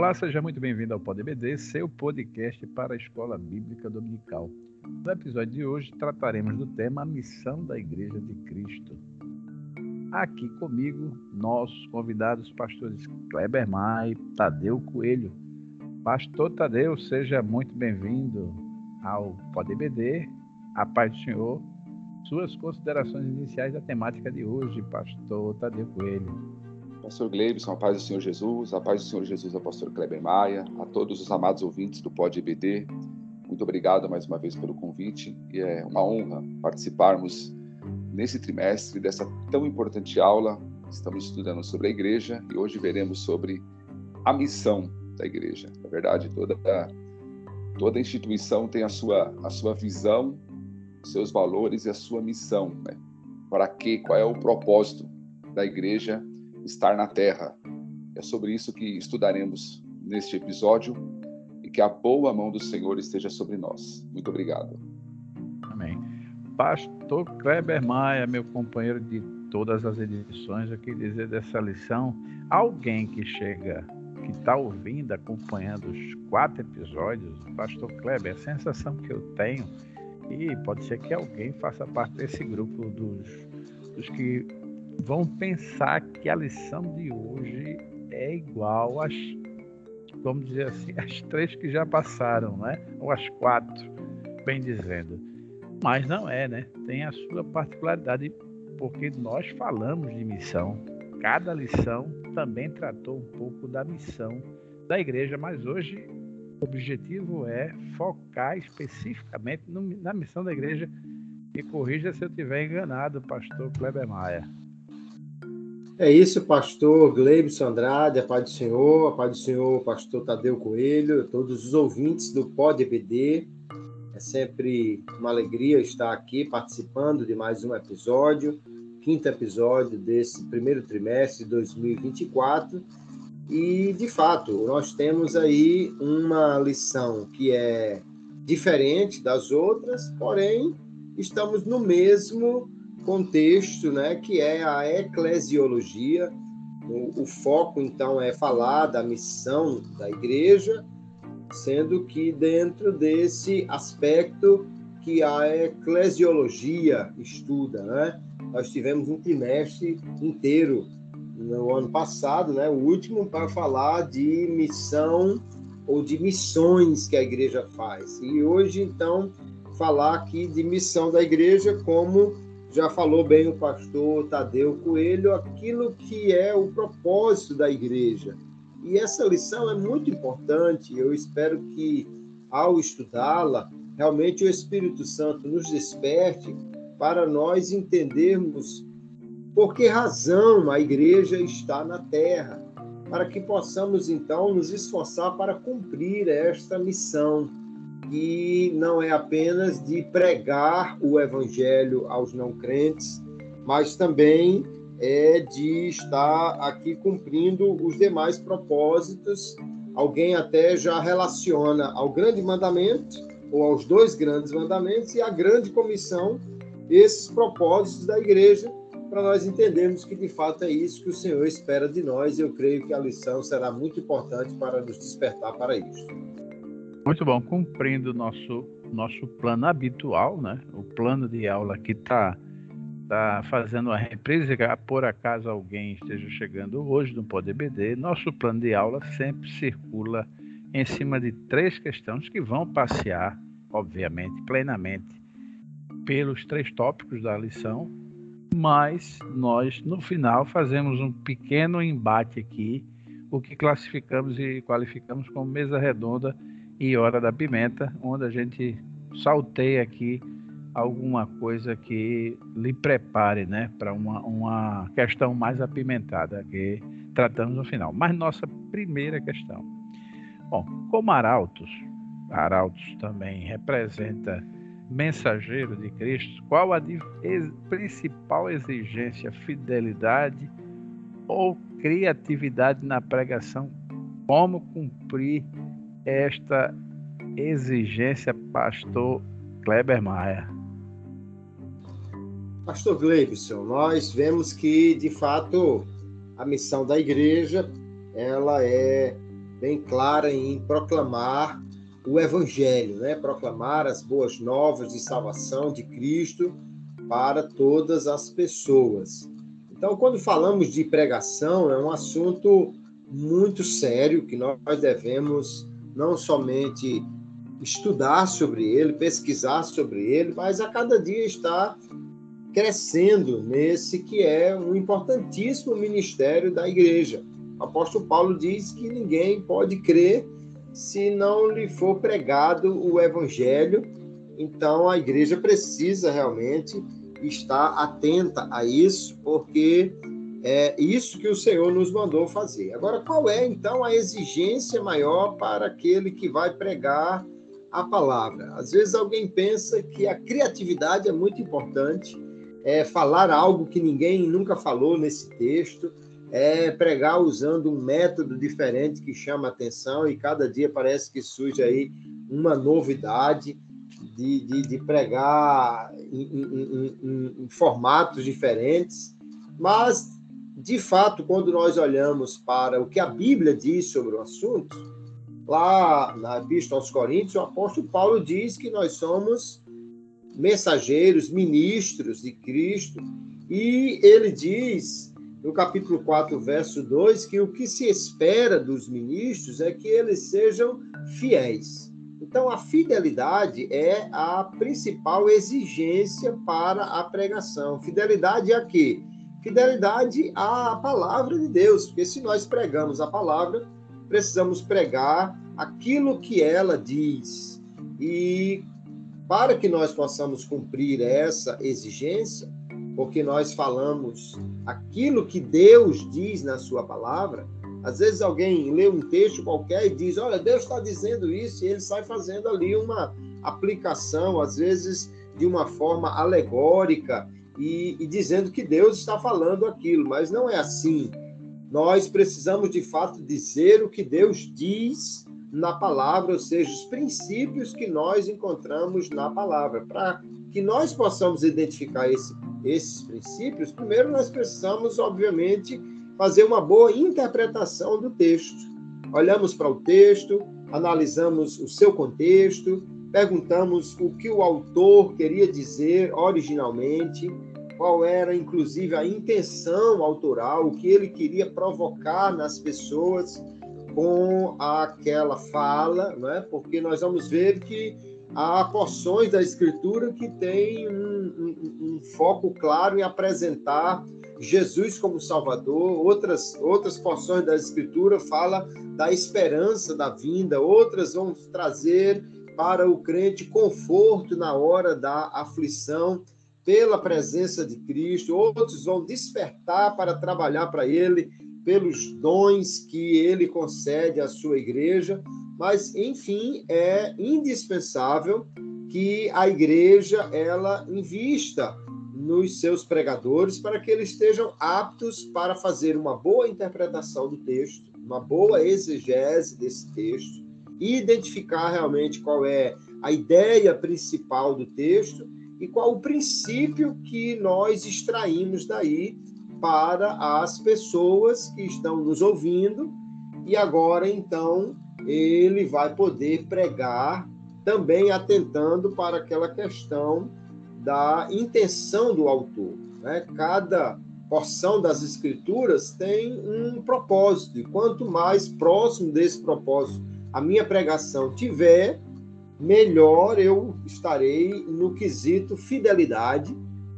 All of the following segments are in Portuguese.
Olá, seja muito bem-vindo ao PodBD, seu podcast para a Escola Bíblica Dominical. No episódio de hoje trataremos do tema a Missão da Igreja de Cristo. Aqui comigo, nossos convidados pastores Kleber Mai, Tadeu Coelho. Pastor Tadeu, seja muito bem-vindo ao PodBD. A paz do Senhor. Suas considerações iniciais da temática de hoje, pastor Tadeu Coelho. Pastor Gleibson, a paz do Senhor Jesus, a paz do Senhor Jesus ao pastor Kleber Maia, a todos os amados ouvintes do Pod EBD. Muito obrigado mais uma vez pelo convite e é uma honra participarmos nesse trimestre dessa tão importante aula. Estamos estudando sobre a igreja e hoje veremos sobre a missão da igreja. Na verdade, toda toda instituição tem a sua a sua visão, seus valores e a sua missão, né? Para quê? Qual é o propósito da igreja estar na terra. É sobre isso que estudaremos neste episódio e que a boa mão do Senhor esteja sobre nós. Muito obrigado. Amém. Pastor Kleber Maia, meu companheiro de todas as edições, eu queria dizer dessa lição, alguém que chega, que está ouvindo, acompanhando os quatro episódios, Pastor Kleber, a sensação que eu tenho, e pode ser que alguém faça parte desse grupo dos, dos que vão pensar que a lição de hoje é igual às, vamos dizer assim, às três que já passaram, né? Ou às quatro, bem dizendo. Mas não é, né? Tem a sua particularidade, porque nós falamos de missão. Cada lição também tratou um pouco da missão da igreja, mas hoje o objetivo é focar especificamente no, na missão da igreja. E corrija se eu estiver enganado, pastor Kleber Maia. É isso, pastor Gleibson Andrade, a paz do Senhor, a paz do Senhor, pastor Tadeu Coelho, todos os ouvintes do Pod EBD. É sempre uma alegria estar aqui participando de mais um episódio, quinto episódio desse primeiro trimestre de 2024. E, de fato, nós temos aí uma lição que é diferente das outras, porém, estamos no mesmo contexto, né, que é a eclesiologia. O, o, foco, então, é falar da missão da igreja, sendo que dentro desse aspecto que a eclesiologia estuda, né? Nós tivemos um trimestre inteiro no ano passado, né, o último, para falar de missão ou de missões que a igreja faz. E hoje, então, falar aqui de missão da igreja como já falou bem o pastor Tadeu Coelho, aquilo que é o propósito da igreja. E essa lição é muito importante. Eu espero que, ao estudá-la, realmente o Espírito Santo nos desperte para nós entendermos por que razão a igreja está na terra, para que possamos então nos esforçar para cumprir esta missão e não é apenas de pregar o evangelho aos não crentes, mas também é de estar aqui cumprindo os demais propósitos. Alguém até já relaciona ao grande mandamento ou aos dois grandes mandamentos e à grande comissão esses propósitos da igreja para nós entendermos que de fato é isso que o Senhor espera de nós. Eu creio que a lição será muito importante para nos despertar para isso. Muito bom, cumprindo nosso nosso plano habitual, né? O plano de aula que está tá fazendo a reprise, por acaso alguém esteja chegando hoje no PodBD, nosso plano de aula sempre circula em cima de três questões que vão passear, obviamente, plenamente pelos três tópicos da lição, mas nós no final fazemos um pequeno embate aqui, o que classificamos e qualificamos como mesa redonda e Hora da Pimenta, onde a gente salteia aqui alguma coisa que lhe prepare né, para uma, uma questão mais apimentada que tratamos no final. Mas nossa primeira questão. Bom, como arautos, arautos também representa mensageiro de Cristo, qual a principal exigência, fidelidade ou criatividade na pregação? Como cumprir esta exigência, pastor Kleber Maia? Pastor Gleibson, nós vemos que, de fato, a missão da igreja ela é bem clara em proclamar o evangelho, né? Proclamar as boas novas de salvação de Cristo para todas as pessoas. Então, quando falamos de pregação, é um assunto muito sério que nós devemos não somente estudar sobre ele, pesquisar sobre ele, mas a cada dia estar crescendo nesse que é um importantíssimo ministério da igreja. O apóstolo Paulo diz que ninguém pode crer se não lhe for pregado o evangelho. Então a igreja precisa realmente estar atenta a isso, porque é isso que o Senhor nos mandou fazer. Agora, qual é então a exigência maior para aquele que vai pregar a palavra? Às vezes alguém pensa que a criatividade é muito importante, é falar algo que ninguém nunca falou nesse texto, é pregar usando um método diferente que chama atenção e cada dia parece que surge aí uma novidade de, de, de pregar em, em, em, em formatos diferentes, mas de fato, quando nós olhamos para o que a Bíblia diz sobre o assunto, lá na Epístola aos Coríntios, o apóstolo Paulo diz que nós somos mensageiros, ministros de Cristo, e ele diz no capítulo 4, verso 2, que o que se espera dos ministros é que eles sejam fiéis. Então, a fidelidade é a principal exigência para a pregação. Fidelidade a quê? Fidelidade à palavra de Deus, porque se nós pregamos a palavra, precisamos pregar aquilo que ela diz. E para que nós possamos cumprir essa exigência, porque nós falamos aquilo que Deus diz na sua palavra. Às vezes alguém lê um texto qualquer e diz: Olha, Deus está dizendo isso, e ele sai fazendo ali uma aplicação, às vezes de uma forma alegórica, e, e dizendo que Deus está falando aquilo, mas não é assim. Nós precisamos de fato dizer o que Deus diz na palavra, ou seja, os princípios que nós encontramos na palavra, para que nós possamos identificar esse esses princípios, primeiro nós precisamos, obviamente, fazer uma boa interpretação do texto. Olhamos para o texto, analisamos o seu contexto, perguntamos o que o autor queria dizer originalmente, qual era, inclusive, a intenção autoral, o que ele queria provocar nas pessoas com aquela fala, né? porque nós vamos ver que há porções da Escritura que têm um, um, um, foco claro em apresentar Jesus como Salvador, outras, outras porções da Escritura falam da esperança da vinda, outras vão trazer para o crente conforto na hora da aflição pela presença de Cristo, outros vão despertar para trabalhar para Ele pelos dons que Ele concede à sua igreja, mas enfim é indispensável que a igreja ela invista nos seus pregadores para que eles estejam aptos para fazer uma boa interpretação do texto, uma boa exegese desse texto, identificar realmente qual é a ideia principal do texto e qual o princípio que nós extraímos daí para as pessoas que estão nos ouvindo e agora então ele vai poder pregar também atentando para aquela questão da intenção do autor. Né? Cada porção das escrituras tem um propósito, e quanto mais próximo desse propósito a minha pregação tiver, melhor eu estarei no quesito fidelidade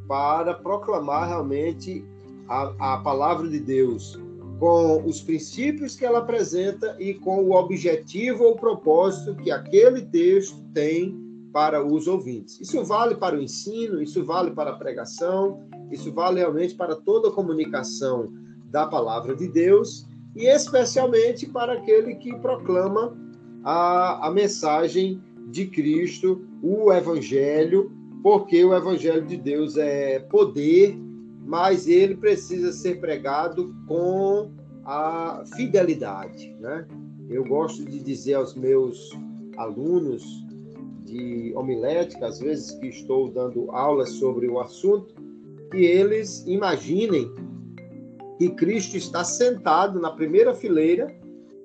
para proclamar realmente a, a palavra de Deus com os princípios que ela apresenta e com o objetivo ou propósito que aquele texto tem para os ouvintes. Isso vale para o ensino, isso vale para a pregação, isso vale realmente para toda a comunicação da palavra de Deus e especialmente para aquele que proclama a, a mensagem de Cristo, o Evangelho, porque o Evangelho de Deus é poder mas ele precisa ser pregado com a fidelidade. Né? Eu gosto de dizer aos meus alunos de homilética, às vezes que estou dando aulas sobre o assunto, que eles imaginem que Cristo está sentado na primeira fileira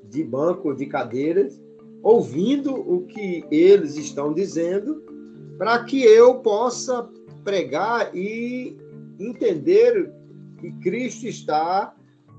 de banco, de cadeiras, ouvindo o que eles estão dizendo, para que eu possa pregar e entender que Cristo está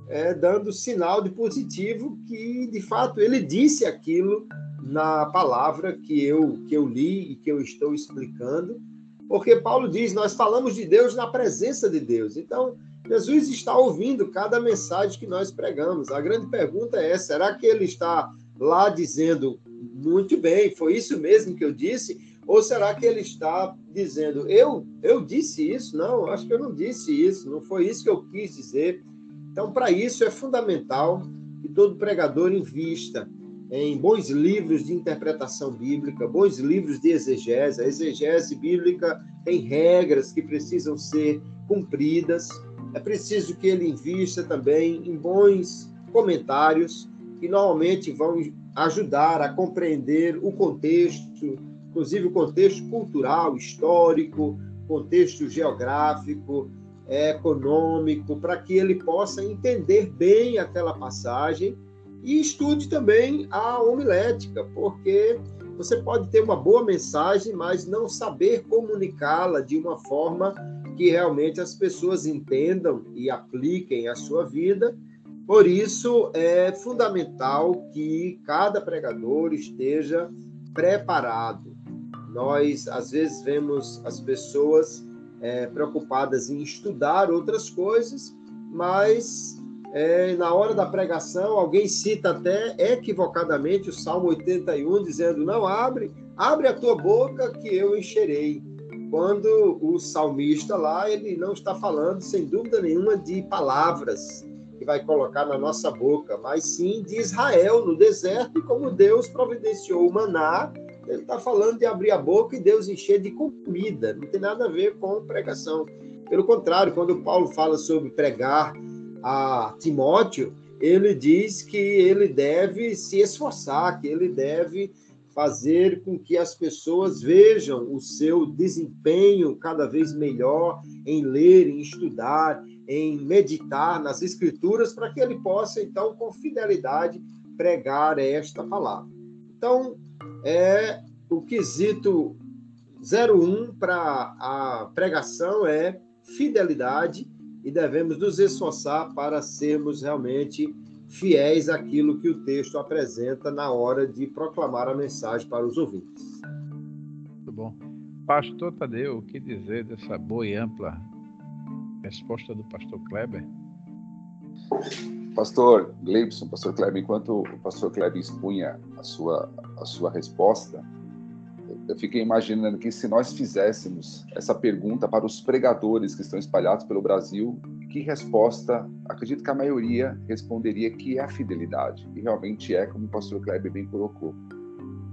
é, dando sinal de positivo que, de fato, ele disse aquilo na palavra que eu, que eu li e que eu estou explicando, porque Paulo diz: nós falamos de Deus na presença de Deus. Então, Jesus está ouvindo cada mensagem que nós pregamos. A grande pergunta é: será que ele está lá dizendo, muito bem, foi isso mesmo que eu disse? Ou será que ele está dizendo, eu, eu disse isso? Não, acho que eu não disse isso, não foi isso que eu quis dizer. Então, para isso é fundamental que todo pregador invista em bons livros de interpretação bíblica, bons livros de exegese. A exegese bíblica tem regras que precisam ser cumpridas. É preciso que ele invista também em bons comentários que normalmente vão ajudar a compreender o contexto, inclusive o contexto cultural, histórico, contexto geográfico, econômico, para que ele possa entender bem aquela passagem e estude também a homilética, porque você pode ter uma boa mensagem, mas não saber comunicá-la de uma forma que realmente as pessoas entendam e apliquem à sua vida. Por isso, é fundamental que cada pregador esteja preparado. Nós, às vezes, vemos as pessoas é, preocupadas em estudar outras coisas, mas é, na hora da pregação, alguém cita até equivocadamente o Salmo 81, dizendo: Não, abre, abre a tua boca que eu encherei. Quando o salmista lá, ele não está falando, sem dúvida nenhuma, de palavras vai colocar na nossa boca, mas sim de Israel no deserto e como Deus providenciou o maná. Ele está falando de abrir a boca e Deus encher de comida. Não tem nada a ver com pregação. Pelo contrário, quando Paulo fala sobre pregar a Timóteo, ele diz que ele deve se esforçar, que ele deve fazer com que as pessoas vejam o seu desempenho cada vez melhor em ler, em estudar, em meditar nas escrituras, para que ele possa, então, com fidelidade, pregar esta palavra. Então, é o quesito 01 para a pregação é fidelidade e devemos nos esforçar para sermos realmente fiéis àquilo que o texto apresenta na hora de proclamar a mensagem para os ouvintes. Muito bom. Pastor Tadeu, o que dizer dessa boa e ampla resposta do pastor Kleber? Pastor Gleibson, pastor Kleber, enquanto o pastor Kleber expunha a sua, a sua resposta, eu fiquei imaginando que se nós fizéssemos essa pergunta para os pregadores que estão espalhados pelo Brasil, que resposta, acredito que a maioria responderia que é a fidelidade. E realmente é, como o pastor Kleber bem colocou.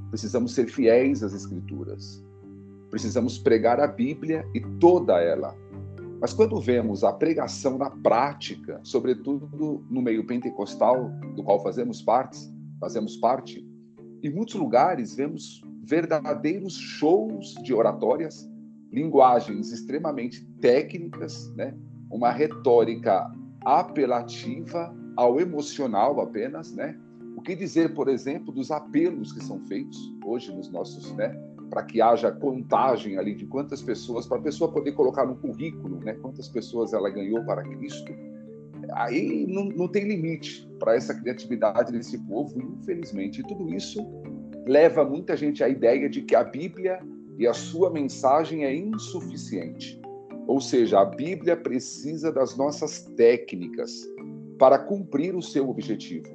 Precisamos ser fiéis às Escrituras. Precisamos pregar a Bíblia e toda ela. Mas quando vemos a pregação na prática, sobretudo no meio pentecostal, do qual fazemos parte, fazemos parte, em muitos lugares vemos verdadeiros shows de oratórias, linguagens extremamente técnicas, né? uma retórica apelativa ao emocional apenas, né? O que dizer, por exemplo, dos apelos que são feitos hoje nos nossos, né? Para que haja contagem ali de quantas pessoas, para a pessoa poder colocar no currículo, né? Quantas pessoas ela ganhou para Cristo. Aí não, não tem limite para essa criatividade desse povo, infelizmente. E tudo isso leva muita gente à ideia de que a Bíblia e a sua mensagem é insuficiente. Ou seja, a Bíblia precisa das nossas técnicas para cumprir o seu objetivo.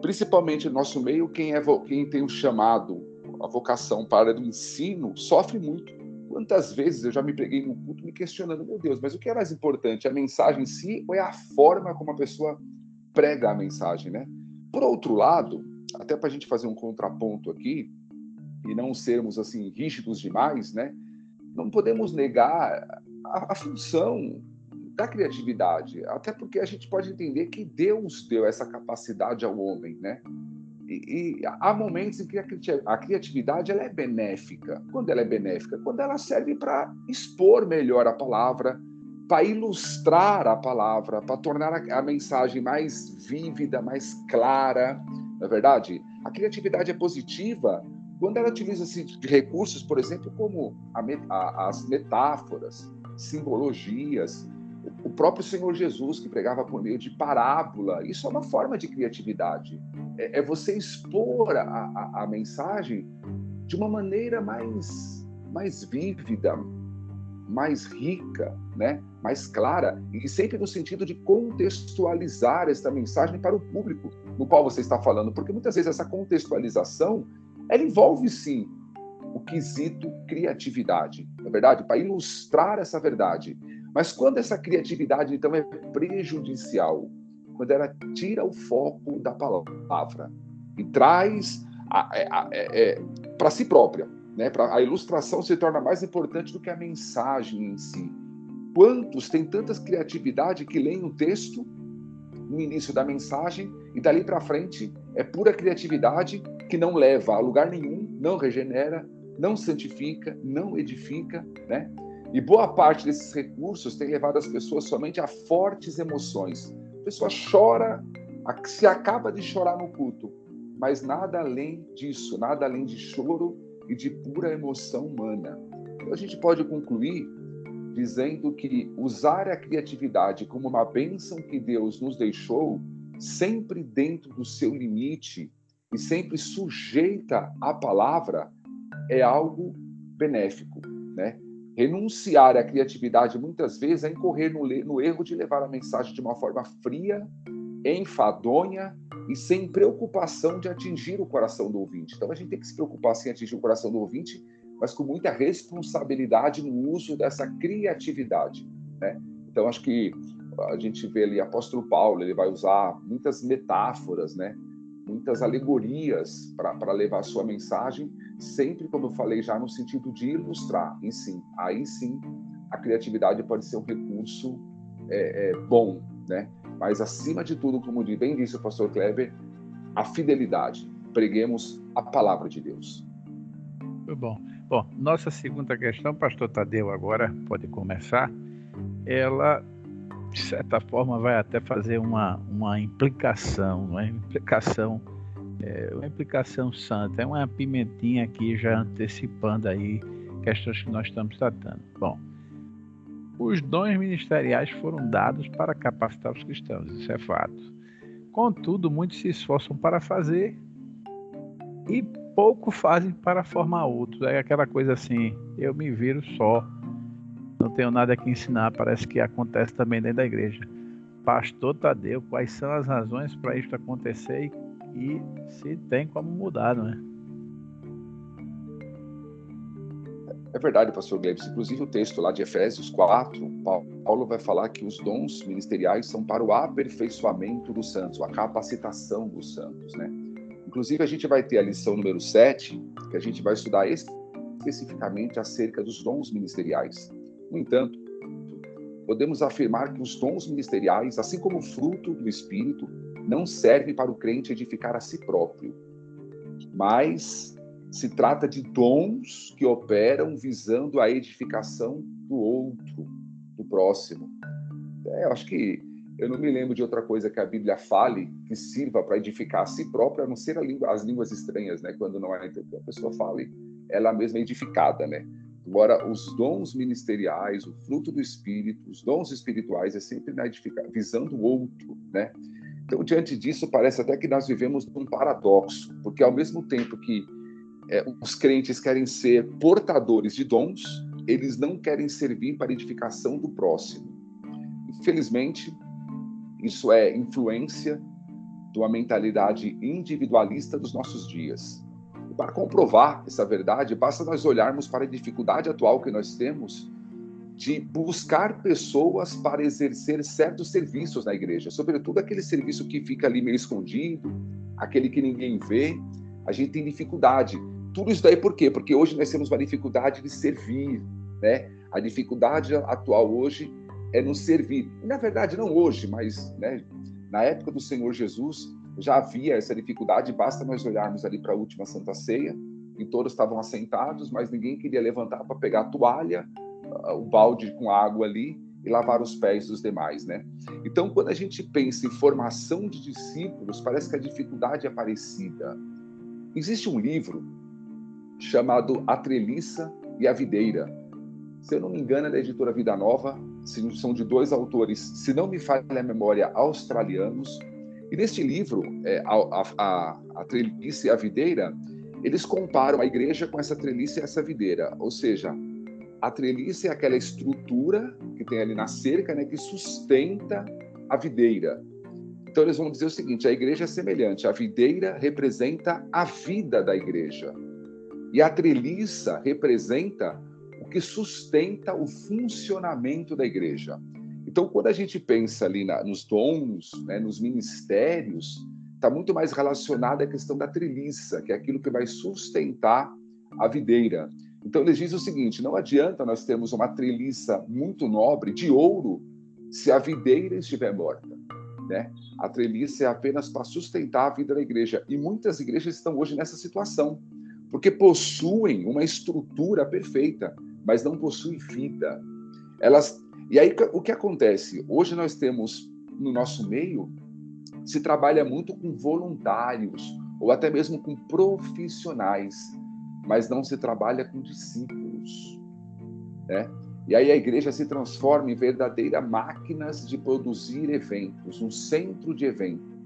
Principalmente no nosso meio, quem, é, quem tem o chamado, a vocação para o ensino, sofre muito. Quantas vezes eu já me peguei no culto me questionando, meu Deus, mas o que é mais importante, a mensagem em si ou é a forma como a pessoa prega a mensagem, né? Por outro lado, até para a gente fazer um contraponto aqui e não sermos assim rígidos demais, né? Não podemos negar a, a função da criatividade, até porque a gente pode entender que Deus deu essa capacidade ao homem, né? E, e, há momentos em que a criatividade ela é benéfica. Quando ela é benéfica? Quando ela serve para expor melhor a palavra, para ilustrar a palavra, para tornar a, a, mensagem mais vívida, mais clara, não é verdade? A criatividade é positiva quando ela utiliza-se de recursos, por exemplo, como a, a, as metáforas, simbologias, o próprio Senhor Jesus, que pregava por meio de parábola, isso é uma forma de criatividade. É, é você expor a, a, a, mensagem de uma maneira mais, mais vívida, mais rica, né? mais clara, e sempre no sentido de contextualizar esta mensagem para o público no qual você está falando, porque muitas vezes essa contextualização ela envolve sim o quesito criatividade, na é verdade, para ilustrar essa verdade. Mas quando essa criatividade então é prejudicial, quando ela tira o foco da palavra e traz é, é, é, para si própria, né? Pra, a ilustração se torna mais importante do que a mensagem em si. Quantos têm tanta criatividade que leem um texto no início da mensagem e dali para frente é pura criatividade que não leva a lugar nenhum, não regenera, não santifica, não edifica, né? E boa parte desses recursos tem levado as pessoas somente a fortes emoções. A pessoa chora, se acaba de chorar no culto, mas nada além disso, nada além de choro e de pura emoção humana. Então a gente pode concluir dizendo que usar a criatividade como uma bênção que Deus nos deixou, sempre dentro do seu limite e sempre sujeita à palavra, é algo benéfico, né? Renunciar à criatividade muitas vezes é incorrer no, no erro de levar a mensagem de uma forma fria, enfadonha e sem preocupação de atingir o coração do ouvinte. Então a gente tem que se preocupar em atingir o coração do ouvinte, mas com muita responsabilidade no uso dessa criatividade. Né? Então acho que a gente vê ali apóstolo Paulo, ele vai usar muitas metáforas, né? Muitas alegorias para levar sua mensagem, sempre, como eu falei já, no sentido de ilustrar. E sim, aí sim, a criatividade pode ser um recurso é, é, bom, né? Mas, acima de tudo, como bem disse o pastor Kleber, a fidelidade. Preguemos a palavra de Deus. Muito bom. Bom, nossa segunda questão, pastor Tadeu, agora pode começar. Ela, de certa forma, vai até fazer uma, uma implicação, uma implicação, é, uma implicação santa. É uma pimentinha aqui já antecipando aí questões que nós estamos tratando. Bom, os dons ministeriais foram dados para capacitar os cristãos, isso é fato. Contudo, muitos se esforçam para fazer e pouco fazem para formar outros. É aquela coisa assim, eu me viro só, não tenho nada que ensinar, parece que acontece também dentro da igreja. Pastor Tadeu, quais são as razões para isso acontecer e, e se tem como mudar, não é? É verdade, pastor Gleibs. Inclusive, o texto lá de Efésios 4, Paulo vai falar que os dons ministeriais são para o aperfeiçoamento dos santos, a capacitação dos santos, né? Inclusive, a gente vai ter a lição número 7, que a gente vai estudar especificamente acerca dos dons ministeriais. No entanto, podemos afirmar que os dons ministeriais, assim como o fruto do Espírito, não servem para o crente edificar a si próprio, mas se trata de dons que operam visando a edificação do outro, do próximo. É, eu acho que eu não me lembro de outra coisa que a Bíblia fale que sirva para edificar a si própria, a não ser a língua, as línguas estranhas, né? Quando não é a pessoa fale, ela mesma é edificada, né? Agora, os dons ministeriais, o fruto do Espírito, os dons espirituais é sempre na edificar, visando o outro, né? Então, diante disso, parece até que nós vivemos um paradoxo, porque ao mesmo tempo que é, os crentes querem ser portadores de dons, eles não querem servir para edificação do próximo. Infelizmente, isso é influência de uma mentalidade individualista dos nossos dias. Para comprovar essa verdade, basta nós olharmos para a dificuldade atual que nós temos de buscar pessoas para exercer certos serviços na igreja, sobretudo aquele serviço que fica ali meio escondido, aquele que ninguém vê. A gente tem dificuldade tudo isso daí por quê? Porque hoje nós temos uma dificuldade de servir, né? A dificuldade atual hoje é nos servir. Na verdade, não hoje, mas né, na época do Senhor Jesus já havia essa dificuldade. Basta nós olharmos ali para a última Santa Ceia, e todos estavam assentados, mas ninguém queria levantar para pegar a toalha, o balde com água ali e lavar os pés dos demais, né? Então, quando a gente pensa em formação de discípulos, parece que a dificuldade é parecida. Existe um livro chamado A Treliça e a Videira. Se eu não me engano, é da editora Vida Nova, são de dois autores, se não me falha a memória, australianos. E neste livro, é, a, a, a e a Videira, eles comparam a igreja com essa treliça e essa videira, ou seja, a treliça é aquela estrutura que tem ali na cerca, né, que sustenta a videira. Então eles vão dizer o seguinte: a igreja é semelhante, a videira representa a vida da igreja e a treliça representa o que sustenta o funcionamento da igreja. Então, quando a gente pensa ali na, nos dons, né, nos ministérios, está muito mais relacionada à questão da treliça, que é aquilo que vai sustentar a videira. Então, eles dizem o seguinte: não adianta nós termos uma treliça muito nobre de ouro se a videira estiver morta. Né? A treliça é apenas para sustentar a vida da igreja. E muitas igrejas estão hoje nessa situação, porque possuem uma estrutura perfeita, mas não possuem vida. Elas e aí o que acontece? Hoje nós temos no nosso meio se trabalha muito com voluntários ou até mesmo com profissionais, mas não se trabalha com discípulos, né? E aí a igreja se transforma em verdadeira máquinas de produzir eventos, um centro de evento.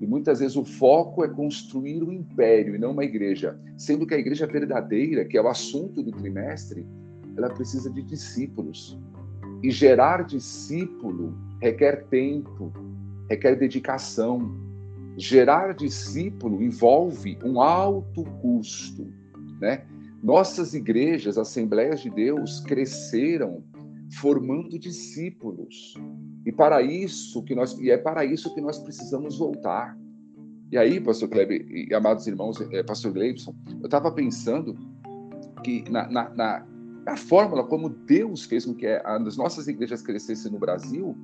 E muitas vezes o foco é construir um império e não uma igreja, sendo que a igreja verdadeira, que é o assunto do trimestre, ela precisa de discípulos. E gerar discípulo requer tempo, requer dedicação. Gerar discípulo envolve um alto custo, né? Nossas igrejas, Assembleias de Deus, cresceram formando discípulos. E para isso que nós e é para isso que nós precisamos voltar. E aí, pastor Kleber e amados irmãos, é, pastor Gleibson, eu estava pensando que na, na, na, na, fórmula como Deus fez com que as nossas igrejas crescessem no Brasil,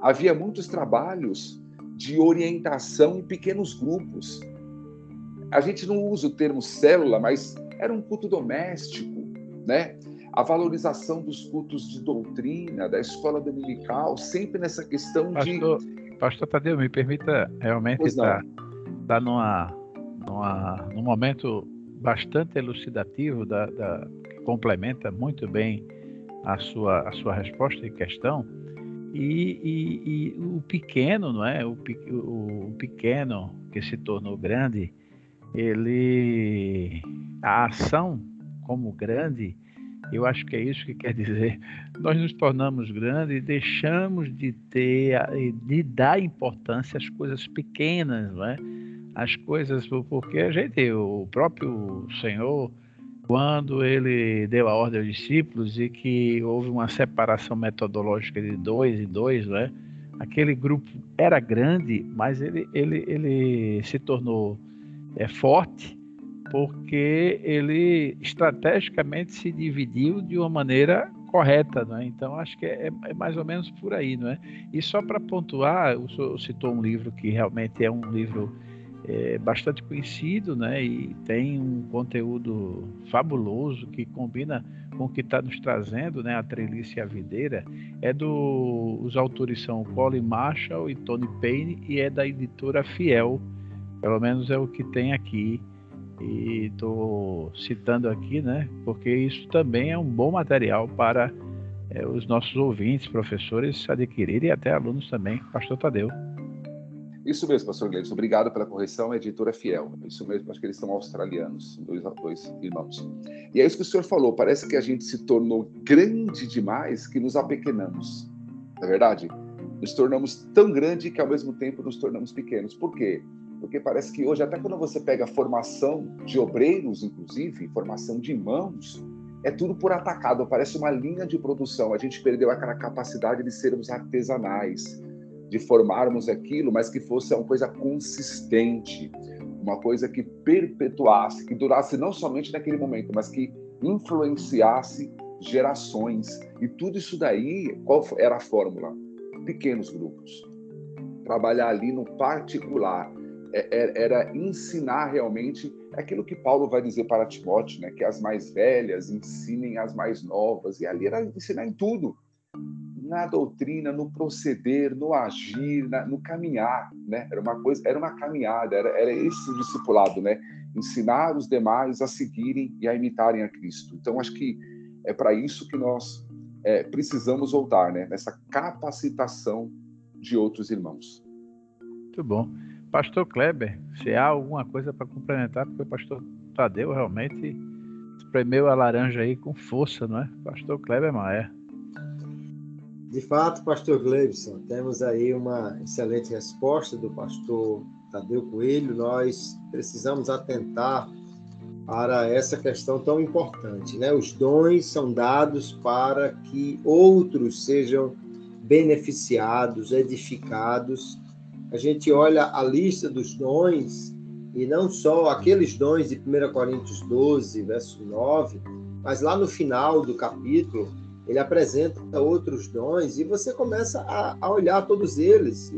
havia muitos trabalhos de orientação em pequenos grupos. A gente não usa o termo célula, mas era um culto doméstico, né? A valorização dos cultos de doutrina, da escola dominical, sempre nessa questão pastor, de. Pastor Tadeu, me permita realmente estar tá, numa, numa, num momento bastante elucidativo, da, da, complementa muito bem a sua, a sua resposta e questão e, e, e, o pequeno, não é? O, o, o, pequeno que se tornou grande, ele a ação como grande, eu acho que é isso que quer dizer. Nós nos tornamos grandes e deixamos de ter, de dar importância às coisas pequenas, não é? As coisas, porque a gente, o próprio Senhor quando ele deu a ordem aos discípulos e que houve uma separação metodológica de dois em dois, né? Aquele grupo era grande, mas ele, ele, ele se tornou é, forte porque ele estrategicamente se dividiu de uma maneira correta, né? Então acho que é, é, mais ou menos por aí, não é? E só para pontuar, o senhor citou um livro que realmente é um livro é bastante conhecido, né? E tem um conteúdo fabuloso que combina com o que está nos trazendo, né? A Trelice e a Videira. É do. Os autores são Colin Marshall e Tony Payne e é da editora Fiel. Pelo menos é o que tem aqui. E estou citando aqui, né? Porque isso também é um bom material para é, os nossos ouvintes, professores adquirirem e até alunos também. Pastor Tadeu. Isso mesmo, pastor Gleison. Obrigado pela correção, editora fiel. Isso mesmo, acho que eles são australianos, dois, dois irmãos. E é isso que o senhor falou. Parece que a gente se tornou grande demais que nos apequenamos. Não é verdade? Nos tornamos tão grande que ao mesmo tempo nos tornamos pequenos. Por quê? Porque parece que hoje, até quando você pega a formação de obreiros, inclusive, formação de mãos, é tudo por atacado, parece uma linha de produção. A gente perdeu aquela capacidade de sermos artesanais, de formarmos aquilo, mas que fosse uma coisa consistente, uma coisa que perpetuasse, que durasse não somente naquele momento, mas que influenciasse gerações. E tudo isso daí, qual era a fórmula? Pequenos grupos. Trabalhar ali no particular. É, é, era ensinar realmente aquilo que Paulo vai dizer para Timóteo, né? que as mais velhas ensinem as mais novas. E ali era ensinar em tudo na doutrina, no proceder, no agir, na, no caminhar, né? Era uma coisa, era uma caminhada, era, era esse discipulado, né? Ensinar os demais a seguirem e a imitarem a Cristo. Então, acho que é para isso que nós é, precisamos voltar, né? Nessa capacitação de outros irmãos. Muito bom. Pastor Kleber, se há alguma coisa para complementar, porque o pastor Tadeu realmente espremeu a laranja aí com força, não é? Pastor Kleber Maia. De fato, pastor Gleibson, temos aí uma excelente resposta do pastor Tadeu Coelho. Nós precisamos atentar para essa questão tão importante, né? Os dons são dados para que outros sejam beneficiados, edificados. A gente olha a lista dos dons e não só aqueles dons de 1 Coríntios 12, verso 9, mas lá no final do capítulo ele apresenta outros dons e você começa a, a olhar todos eles,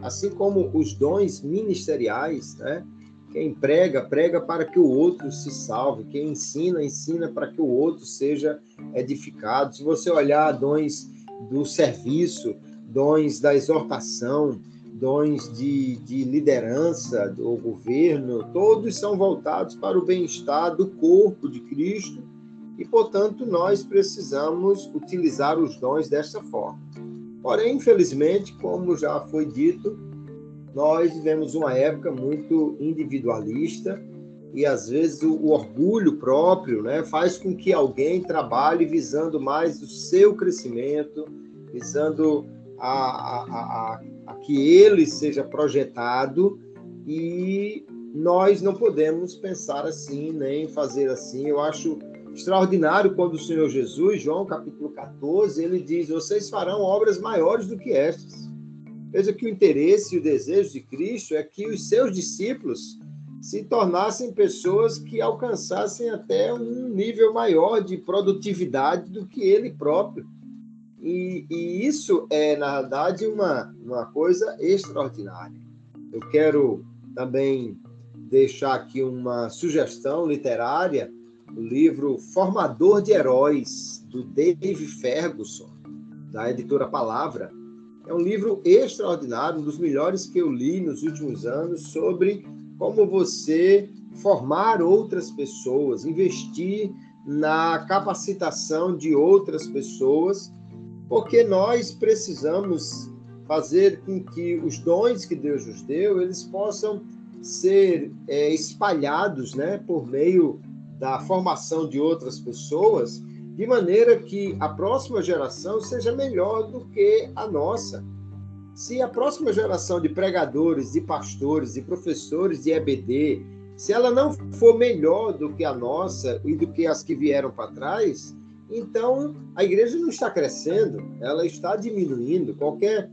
assim como os dons ministeriais, né? Quem prega, prega para que o outro se salve. Quem ensina, ensina para que o outro seja edificado. Se você olhar dons do serviço, dons da exortação, dons de, de liderança do governo, todos são voltados para o bem-estar do corpo de Cristo e, portanto, nós precisamos utilizar os dons desta forma. Porém, infelizmente, como já foi dito, nós vivemos uma época muito individualista e às vezes o, o, orgulho próprio né, faz com que alguém trabalhe visando mais o seu crescimento, visando a, a, a, a que ele seja projetado e nós não podemos pensar assim nem fazer assim. Eu acho Extraordinário quando o Senhor Jesus, João capítulo 14, ele diz: Vocês farão obras maiores do que estas. Veja que o interesse e o desejo de Cristo é que os seus discípulos se tornassem pessoas que alcançassem até um nível maior de produtividade do que ele próprio. E, e isso é, na verdade, uma, uma coisa extraordinária. Eu quero também deixar aqui uma sugestão literária o livro Formador de Heróis, do Dave Ferguson, da editora Palavra. É um livro extraordinário, um dos melhores que eu li nos últimos anos, sobre como você formar outras pessoas, investir na capacitação de outras pessoas, porque nós precisamos fazer com que os dons que Deus nos deu, eles possam ser é, espalhados né, por meio da formação de outras pessoas, de maneira que a próxima geração seja melhor do que a nossa. Se a próxima geração de pregadores, de pastores, de professores de EBD, se ela não for melhor do que a nossa e do que as que vieram para trás, então a igreja não está crescendo, ela está diminuindo. Qualquer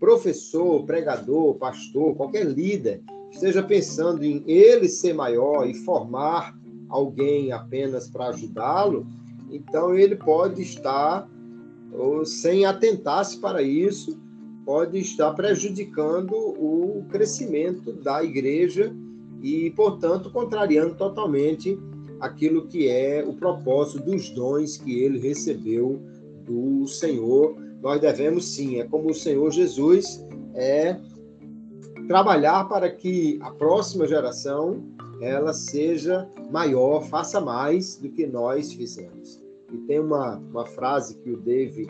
professor, pregador, pastor, qualquer líder esteja pensando em ele ser maior e formar alguém apenas para ajudá-lo, então ele pode estar, ou sem atentar-se para isso, pode estar prejudicando o crescimento da igreja e, portanto, contrariando totalmente aquilo que é o propósito dos dons que ele recebeu do Senhor. Nós devemos sim, é como o Senhor Jesus é trabalhar para que a próxima geração ela seja maior, faça mais do que nós fizemos. E tem uma, uma frase que o Dave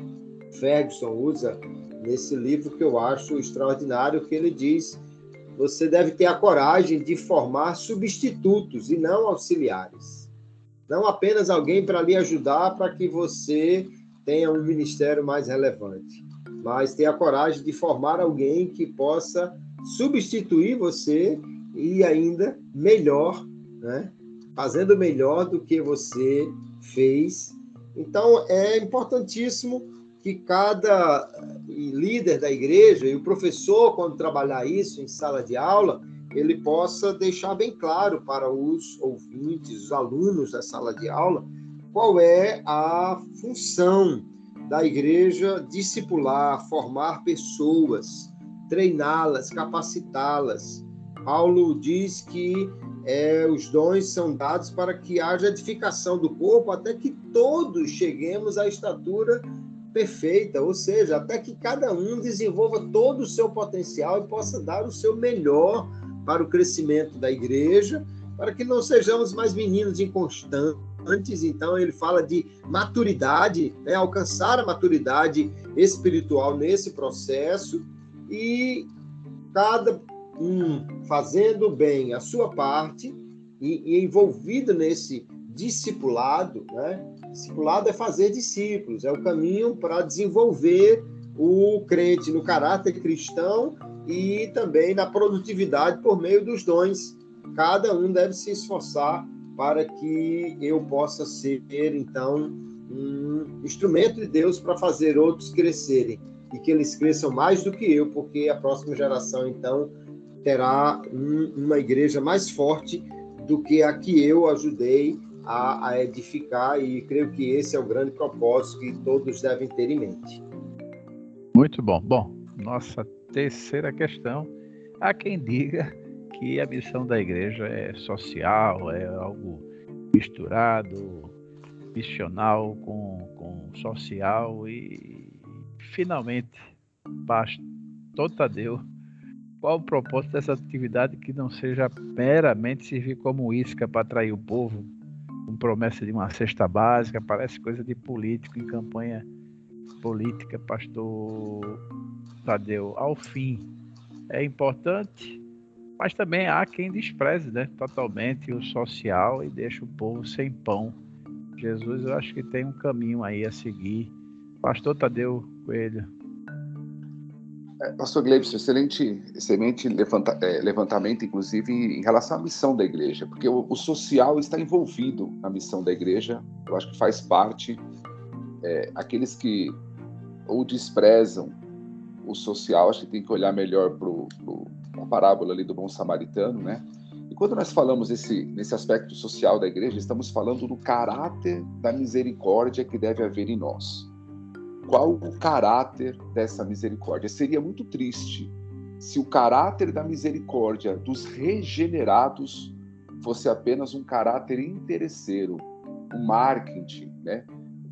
Ferguson usa nesse livro que eu acho extraordinário, que ele diz: você deve ter a coragem de formar substitutos e não auxiliares. Não apenas alguém para lhe ajudar para que você tenha um ministério mais relevante, mas ter a coragem de formar alguém que possa substituir você e ainda melhor, né? fazendo melhor do que você fez. Então, é importantíssimo que cada líder da igreja e o professor, quando trabalhar isso em sala de aula, ele possa deixar bem claro para os ouvintes, os alunos da sala de aula, qual é a função da igreja discipular, formar pessoas, treiná-las, capacitá-las, Paulo diz que é, os dons são dados para que haja edificação do corpo, até que todos cheguemos à estatura perfeita, ou seja, até que cada um desenvolva todo o seu potencial e possa dar o seu melhor para o crescimento da igreja, para que não sejamos mais meninos inconstantes. Então, ele fala de maturidade, né? alcançar a maturidade espiritual nesse processo e cada um fazendo bem a sua parte e, e envolvido nesse discipulado, né? Discipulado é fazer discípulos, é o caminho para desenvolver o crente no caráter cristão e também na produtividade por meio dos dons. Cada um deve se esforçar para que eu possa ser, então, um instrumento de Deus para fazer outros crescerem e que eles cresçam mais do que eu, porque a próxima geração, então, terá um, uma igreja mais forte do que a que eu ajudei a, a edificar, e creio que esse é o grande propósito que todos devem ter em mente. Muito bom. Bom, nossa terceira questão. Há quem diga que a missão da igreja é social, é algo misturado, missional com, com social e finalmente, pastor Tadeu, qual o propósito dessa atividade que não seja meramente servir como isca para atrair o povo com promessa de uma cesta básica, parece coisa de político em campanha política, pastor Tadeu. Ao fim, é importante, mas também há quem despreze né, totalmente o social e deixa o povo sem pão. Jesus, eu acho que tem um caminho aí a seguir. Pastor Tadeu Coelho. É, Pastor Gleibson, excelente, excelente levanta, é, levantamento, inclusive, em relação à missão da igreja, porque o, o, social está envolvido na missão da igreja, eu acho que faz parte. É, aqueles que ou desprezam o social, acho que tem que olhar melhor para a parábola ali do bom samaritano, né? E quando nós falamos esse, nesse aspecto social da igreja, estamos falando do caráter da misericórdia que deve haver em nós qual o caráter dessa misericórdia. Seria muito triste se o caráter da misericórdia dos regenerados fosse apenas um caráter interesseiro, um marketing, né?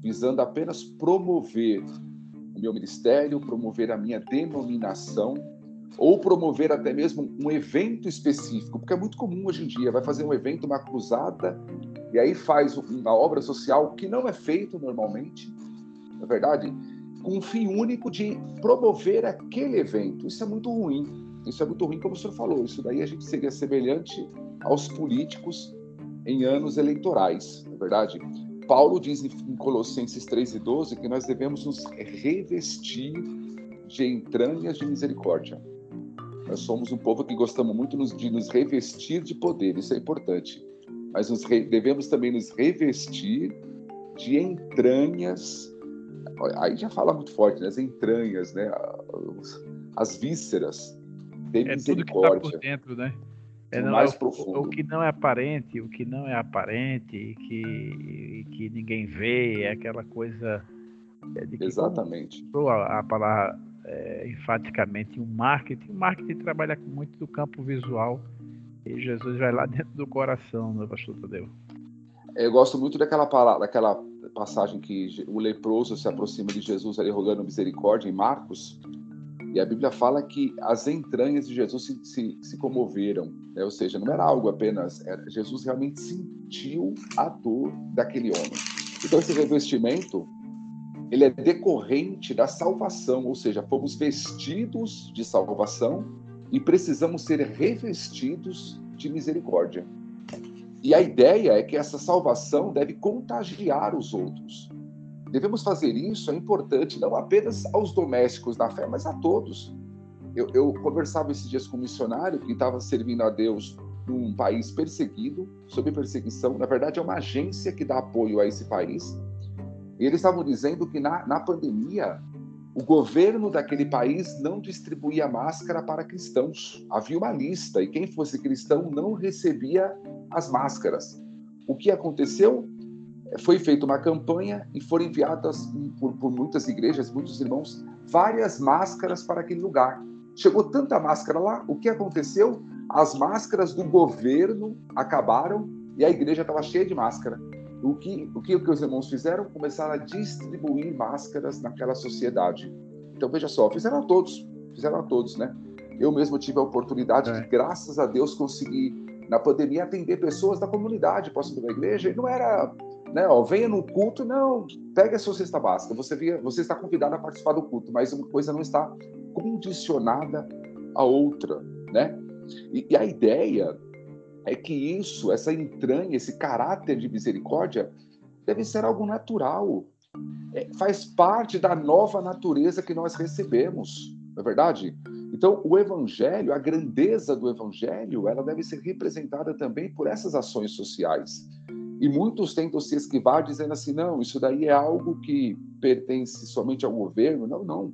visando apenas promover o meu ministério, promover a minha denominação, ou promover até mesmo um evento específico, porque é muito comum hoje em dia, vai fazer um evento, uma cruzada, e aí faz uma obra social que não é feito normalmente, na verdade, com o fim único de promover aquele evento. Isso é muito ruim. Isso é muito ruim, como o senhor falou. Isso daí a gente seria semelhante aos políticos em anos eleitorais, na é verdade. Paulo diz em Colossenses 3 e 12 que nós devemos nos revestir de entranhas de misericórdia. Nós somos um povo que gostamos muito de nos revestir de poder, isso é importante. Mas devemos também nos revestir de entranhas aí já fala muito forte, né? As entranhas, né? As vísceras. Tem é tudo que está por dentro, né? É, não, mais é o, profundo. O que não é aparente, o que não é aparente e que, e que ninguém vê, é aquela coisa. É de que, Exatamente. A, a palavra é, enfaticamente um marketing. O marketing trabalha muito do campo visual e Jesus vai lá dentro do coração, meu pastor Tadeu. Eu gosto muito daquela palavra, daquela passagem que o leproso se aproxima de Jesus ali rogando misericórdia em Marcos, e a Bíblia fala que as entranhas de Jesus se, se, se comoveram, né? ou seja, não era algo apenas, era, Jesus realmente sentiu a dor daquele homem. Então esse revestimento, ele é decorrente da salvação, ou seja, fomos vestidos de salvação e precisamos ser revestidos de misericórdia. E a ideia é que essa salvação deve contagiar os outros. Devemos fazer isso, é importante, não apenas aos domésticos da fé, mas a todos. Eu, eu conversava esses dias com um missionário que estava servindo a Deus num país perseguido, sob perseguição. Na verdade, é uma agência que dá apoio a esse país. E eles estavam dizendo que na, na pandemia, o governo daquele país não distribuía máscara para cristãos. Havia uma lista e quem fosse cristão não recebia as máscaras. O que aconteceu? Foi feita uma campanha e foram enviadas por, por muitas igrejas, muitos irmãos, várias máscaras para aquele lugar. Chegou tanta máscara lá, o que aconteceu? As máscaras do governo acabaram e a igreja estava cheia de máscara. O que, o que os irmãos fizeram? Começaram a distribuir máscaras naquela sociedade. Então, veja só, fizeram a todos, fizeram a todos, né? Eu mesmo tive a oportunidade é. de, graças a Deus, conseguir, na pandemia, atender pessoas da comunidade próximo da igreja. E não era, né, ó, venha no culto, não, pegue a sua cesta básica. Você, via, você está convidado a participar do culto, mas uma coisa não está condicionada a outra, né? E, e a ideia é que isso, essa entranha, esse caráter de misericórdia, deve ser algo natural. É, faz parte da nova natureza que nós recebemos, não é verdade? Então, o evangelho, a grandeza do evangelho, ela deve ser representada também por essas ações sociais. E muitos tentam se esquivar dizendo assim: não, isso daí é algo que pertence somente ao governo. Não, não.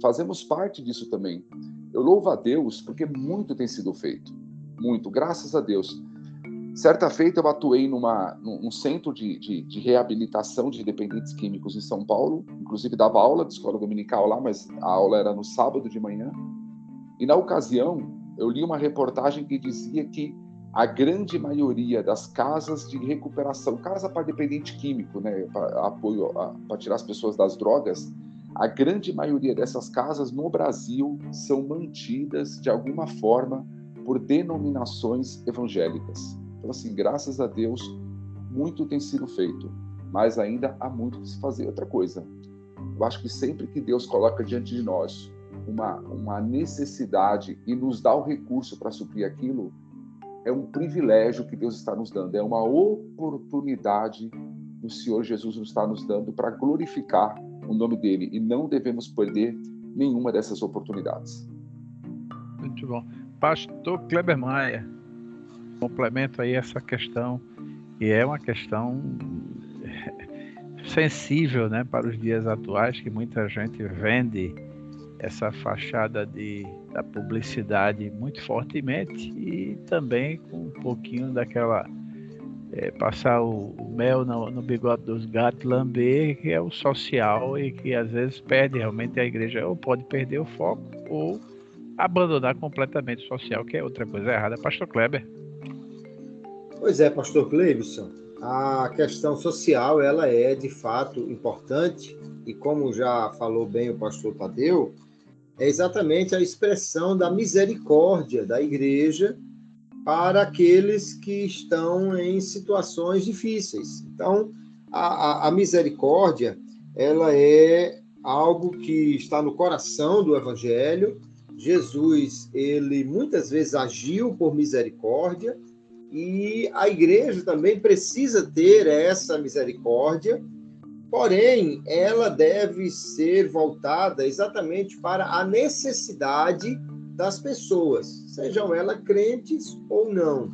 Fazemos parte disso também. Eu louvo a Deus porque muito tem sido feito. Muito, graças a Deus. Certa feita, eu atuei numa, num centro de, de, de, reabilitação de dependentes químicos em São Paulo. Inclusive, dava aula de escola dominical lá, mas a aula era no sábado de manhã. E na ocasião, eu li uma reportagem que dizia que a grande maioria das casas de recuperação, casa para dependente químico, né, para apoio para tirar as pessoas das drogas, a grande maioria dessas casas no Brasil são mantidas de alguma forma por denominações evangélicas. Então, assim, graças a Deus, muito tem sido feito, mas ainda há muito que se fazer. Outra coisa, eu acho que sempre que Deus coloca diante de nós uma, uma necessidade e nos dá o recurso para suprir aquilo, é um privilégio que Deus está nos dando, é uma oportunidade que o Senhor Jesus está nos dando para glorificar o nome dele e não devemos perder nenhuma dessas oportunidades. Muito bom. Pastor Kleber Maia, complemento aí essa questão, e é uma questão sensível né, para os dias atuais, que muita gente vende essa fachada de, da publicidade muito fortemente e também com um pouquinho daquela é, passar o, o mel no, no, bigode dos gatos, lamber, que é o social e que às vezes perde realmente a igreja, ou pode perder o foco, ou abandonar completamente o social, que é outra coisa errada. Pastor Kleber. Pois é, Pastor Cleibson, a questão social ela é de fato importante e como já falou bem o Pastor Tadeu, é exatamente a expressão da misericórdia da igreja para aqueles que estão em situações difíceis. Então, a, a, a misericórdia, ela é algo que está no coração do Evangelho. Jesus, ele muitas vezes agiu por misericórdia e a igreja também precisa ter essa misericórdia, porém, ela deve ser voltada exatamente para a necessidade das pessoas, sejam elas crentes ou não.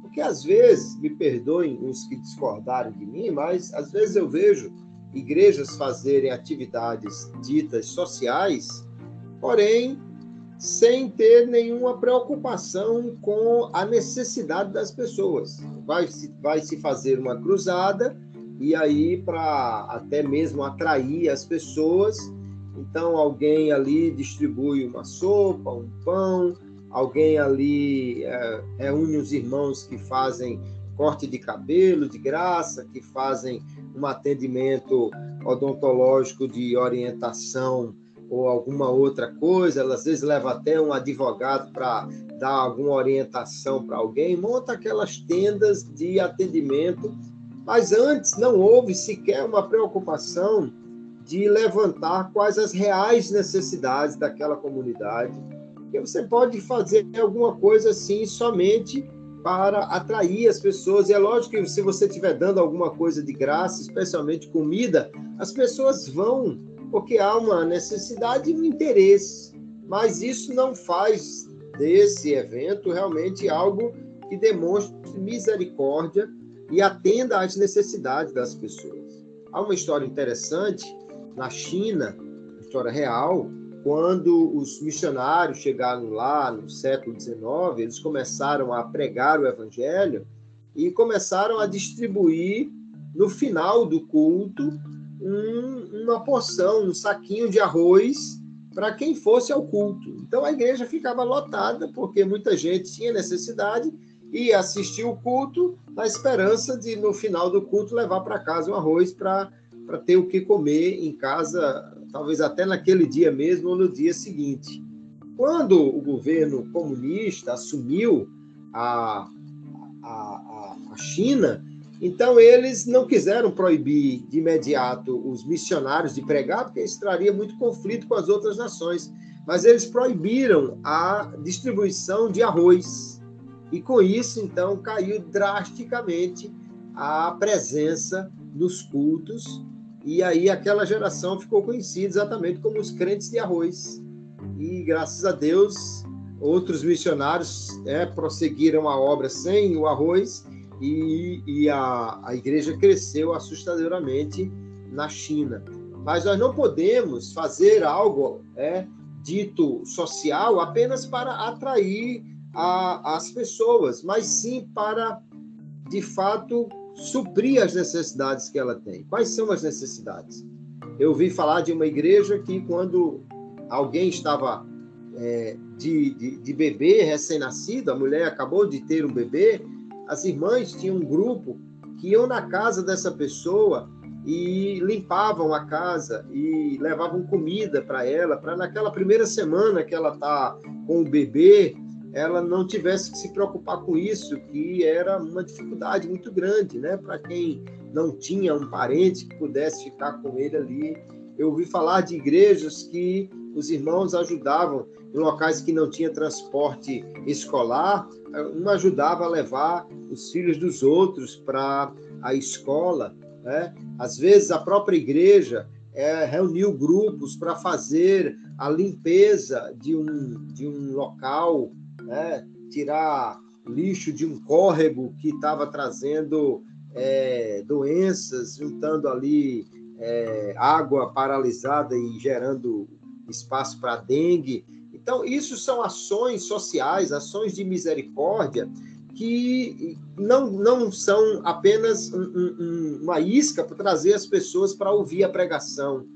Porque às vezes, me perdoem os que discordarem de mim, mas às vezes eu vejo igrejas fazerem atividades ditas sociais, porém sem ter nenhuma preocupação com a necessidade das pessoas. Vai se, vai se fazer uma cruzada e aí para até mesmo atrair as pessoas então, alguém ali distribui uma sopa, um pão, alguém ali é, reúne os irmãos que fazem corte de cabelo de graça, que fazem um atendimento odontológico de orientação ou alguma outra coisa, às vezes leva até um advogado para dar alguma orientação para alguém, monta aquelas tendas de atendimento, mas antes não houve sequer uma preocupação de levantar quais as reais necessidades daquela comunidade. E você pode fazer alguma coisa assim somente para atrair as pessoas. E é lógico que se você estiver dando alguma coisa de graça, especialmente comida, as pessoas vão, porque há uma necessidade e um interesse. Mas isso não faz desse evento realmente algo que demonstre misericórdia e atenda às necessidades das pessoas. Há uma história interessante na China, história real, quando os missionários chegaram lá no século XIX, eles começaram a pregar o evangelho e começaram a distribuir no final do culto um, uma porção, um saquinho de arroz para quem fosse ao culto. Então a igreja ficava lotada porque muita gente tinha necessidade e assistir o culto na esperança de, no final do culto, levar para casa o arroz para ter o que comer em casa, talvez até naquele dia mesmo ou no dia seguinte. Quando o governo comunista assumiu a, a, a China, então eles não quiseram proibir de imediato os missionários de pregar, porque isso traria muito conflito com as outras nações. Mas eles proibiram a distribuição de arroz. E com isso, então, caiu drasticamente a presença nos cultos. E aí aquela geração ficou conhecida exatamente como os crentes de arroz. E graças a Deus, outros missionários é, prosseguiram a obra sem o arroz e, e a, a igreja cresceu assustadoramente na China. Mas nós não podemos fazer algo é, dito social apenas para atrair a, as pessoas, mas sim para, de fato, suprir as necessidades que ela tem. Quais são as necessidades? Eu ouvi falar de uma igreja que, quando alguém estava é, de, de, de bebê recém-nascido, a mulher acabou de ter um bebê, as irmãs tinham um grupo que iam na casa dessa pessoa e limpavam a casa e levavam comida para ela, para naquela primeira semana que ela está com o bebê, ela não tivesse que se preocupar com isso, que era uma dificuldade muito grande, né, para quem não tinha um parente que pudesse ficar com ele ali. Eu ouvi falar de igrejas que os irmãos ajudavam em locais que não tinha transporte escolar, um ajudava a levar os filhos dos outros para a escola. Né? Às vezes, a própria igreja é, reuniu grupos para fazer a limpeza de um, de um local, né? tirar lixo de um córrego que estava trazendo é, doenças, juntando ali é, água paralisada e gerando espaço para dengue. Então, isso são ações sociais, ações de misericórdia, que não, não são apenas um, um, uma isca para trazer as pessoas para ouvir a pregação,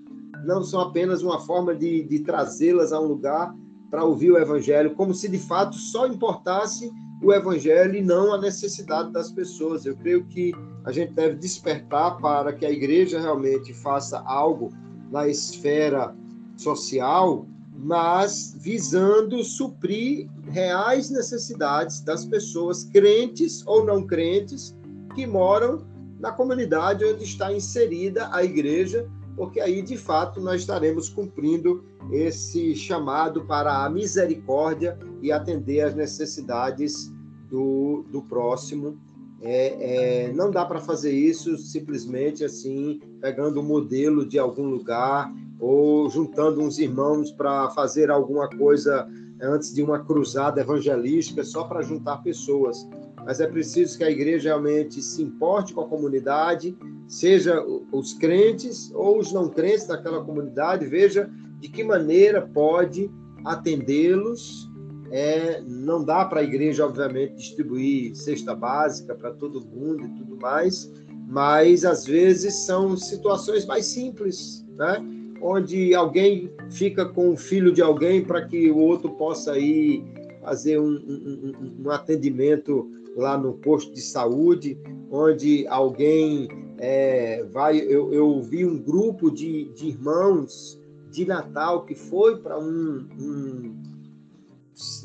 não são apenas uma forma de, de trazê-las a um lugar para ouvir o evangelho, como se de fato só importasse o evangelho e não a necessidade das pessoas. Eu creio que a gente deve despertar para que a igreja realmente faça algo na esfera social mas visando suprir reais necessidades das pessoas crentes ou não crentes que moram na comunidade onde está inserida a igreja, porque aí de fato nós estaremos cumprindo esse chamado para a misericórdia e atender às necessidades do, do próximo. É, é, não dá para fazer isso simplesmente assim, pegando o um modelo de algum lugar ou juntando uns irmãos para fazer alguma coisa antes de uma cruzada evangelística só para juntar pessoas. Mas é preciso que a igreja realmente se importe com a comunidade, seja os crentes ou os não crentes daquela comunidade, veja de que maneira pode atendê-los. É, não dá para a igreja, obviamente, distribuir cesta básica para todo mundo e tudo mais, mas às vezes são situações mais simples, né? Onde alguém fica com o filho de alguém para que o outro possa ir fazer um, um, um, atendimento lá no posto de saúde, onde alguém é, vai. Eu, eu vi um grupo de, de irmãos de Natal que foi para um, um,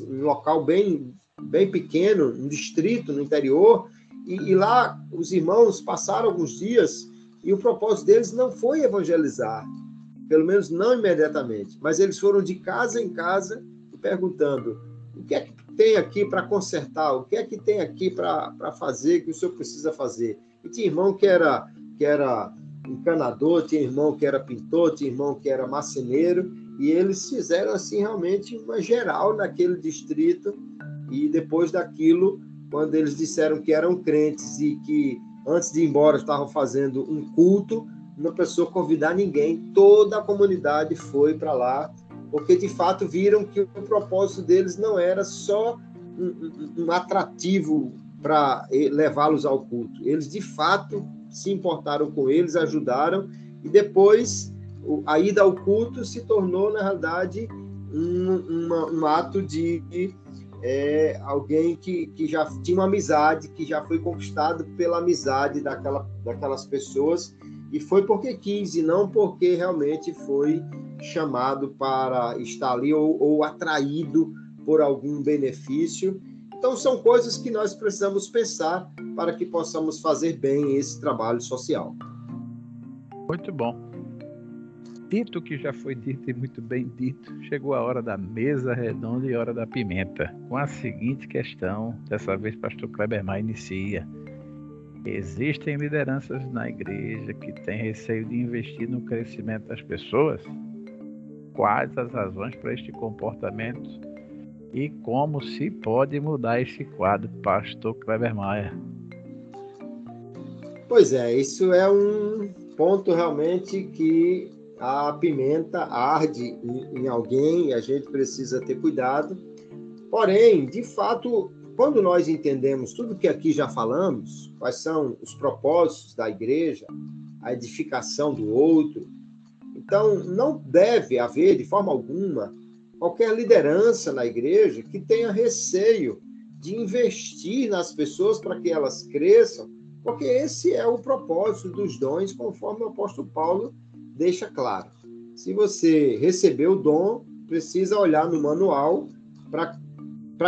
um, local bem, bem pequeno, um distrito no interior, e, e lá os irmãos passaram alguns dias e o propósito deles não foi evangelizar, pelo menos não imediatamente, mas eles foram de casa em casa perguntando: o que é que tem aqui para consertar? O que é que tem aqui para fazer que o senhor precisa fazer? E tinha irmão que era, que era encanador, tinha irmão que era pintor, tinha irmão que era marceneiro, e eles fizeram assim realmente uma geral naquele distrito. E depois daquilo, quando eles disseram que eram crentes e que antes de ir embora estavam fazendo um culto, não precisou convidar ninguém, toda a comunidade foi para lá, porque de fato viram que o propósito deles não era só um, um, um atrativo para levá-los ao culto. Eles de fato se importaram com eles, ajudaram, e depois a ida ao culto se tornou, na realidade, um, um ato de é alguém que, que já tinha uma amizade, que já foi conquistado pela amizade daquela, daquelas pessoas, e foi porque quis, e não porque realmente foi chamado para estar ali ou, ou atraído por algum benefício. Então, são coisas que nós precisamos pensar para que possamos fazer bem esse trabalho social. Muito bom. Dito que já foi dito e muito bem dito, chegou a hora da mesa redonda e hora da pimenta, com a seguinte questão, dessa vez pastor Kleber Maia inicia. Existem lideranças na igreja que têm receio de investir no crescimento das pessoas? Quais as razões para este comportamento e como se pode mudar esse quadro, pastor Kleber Maia? Pois é, isso é um ponto realmente que a pimenta arde em, alguém e a gente precisa ter cuidado. Porém, de fato, quando nós entendemos tudo que aqui já falamos, quais são os propósitos da igreja, a edificação do outro, então não deve haver, de forma alguma, qualquer liderança na igreja que tenha receio de investir nas pessoas para que elas cresçam, porque esse é o propósito dos dons, conforme o apóstolo Paulo deixa claro. Se você recebeu o dom, precisa olhar no manual para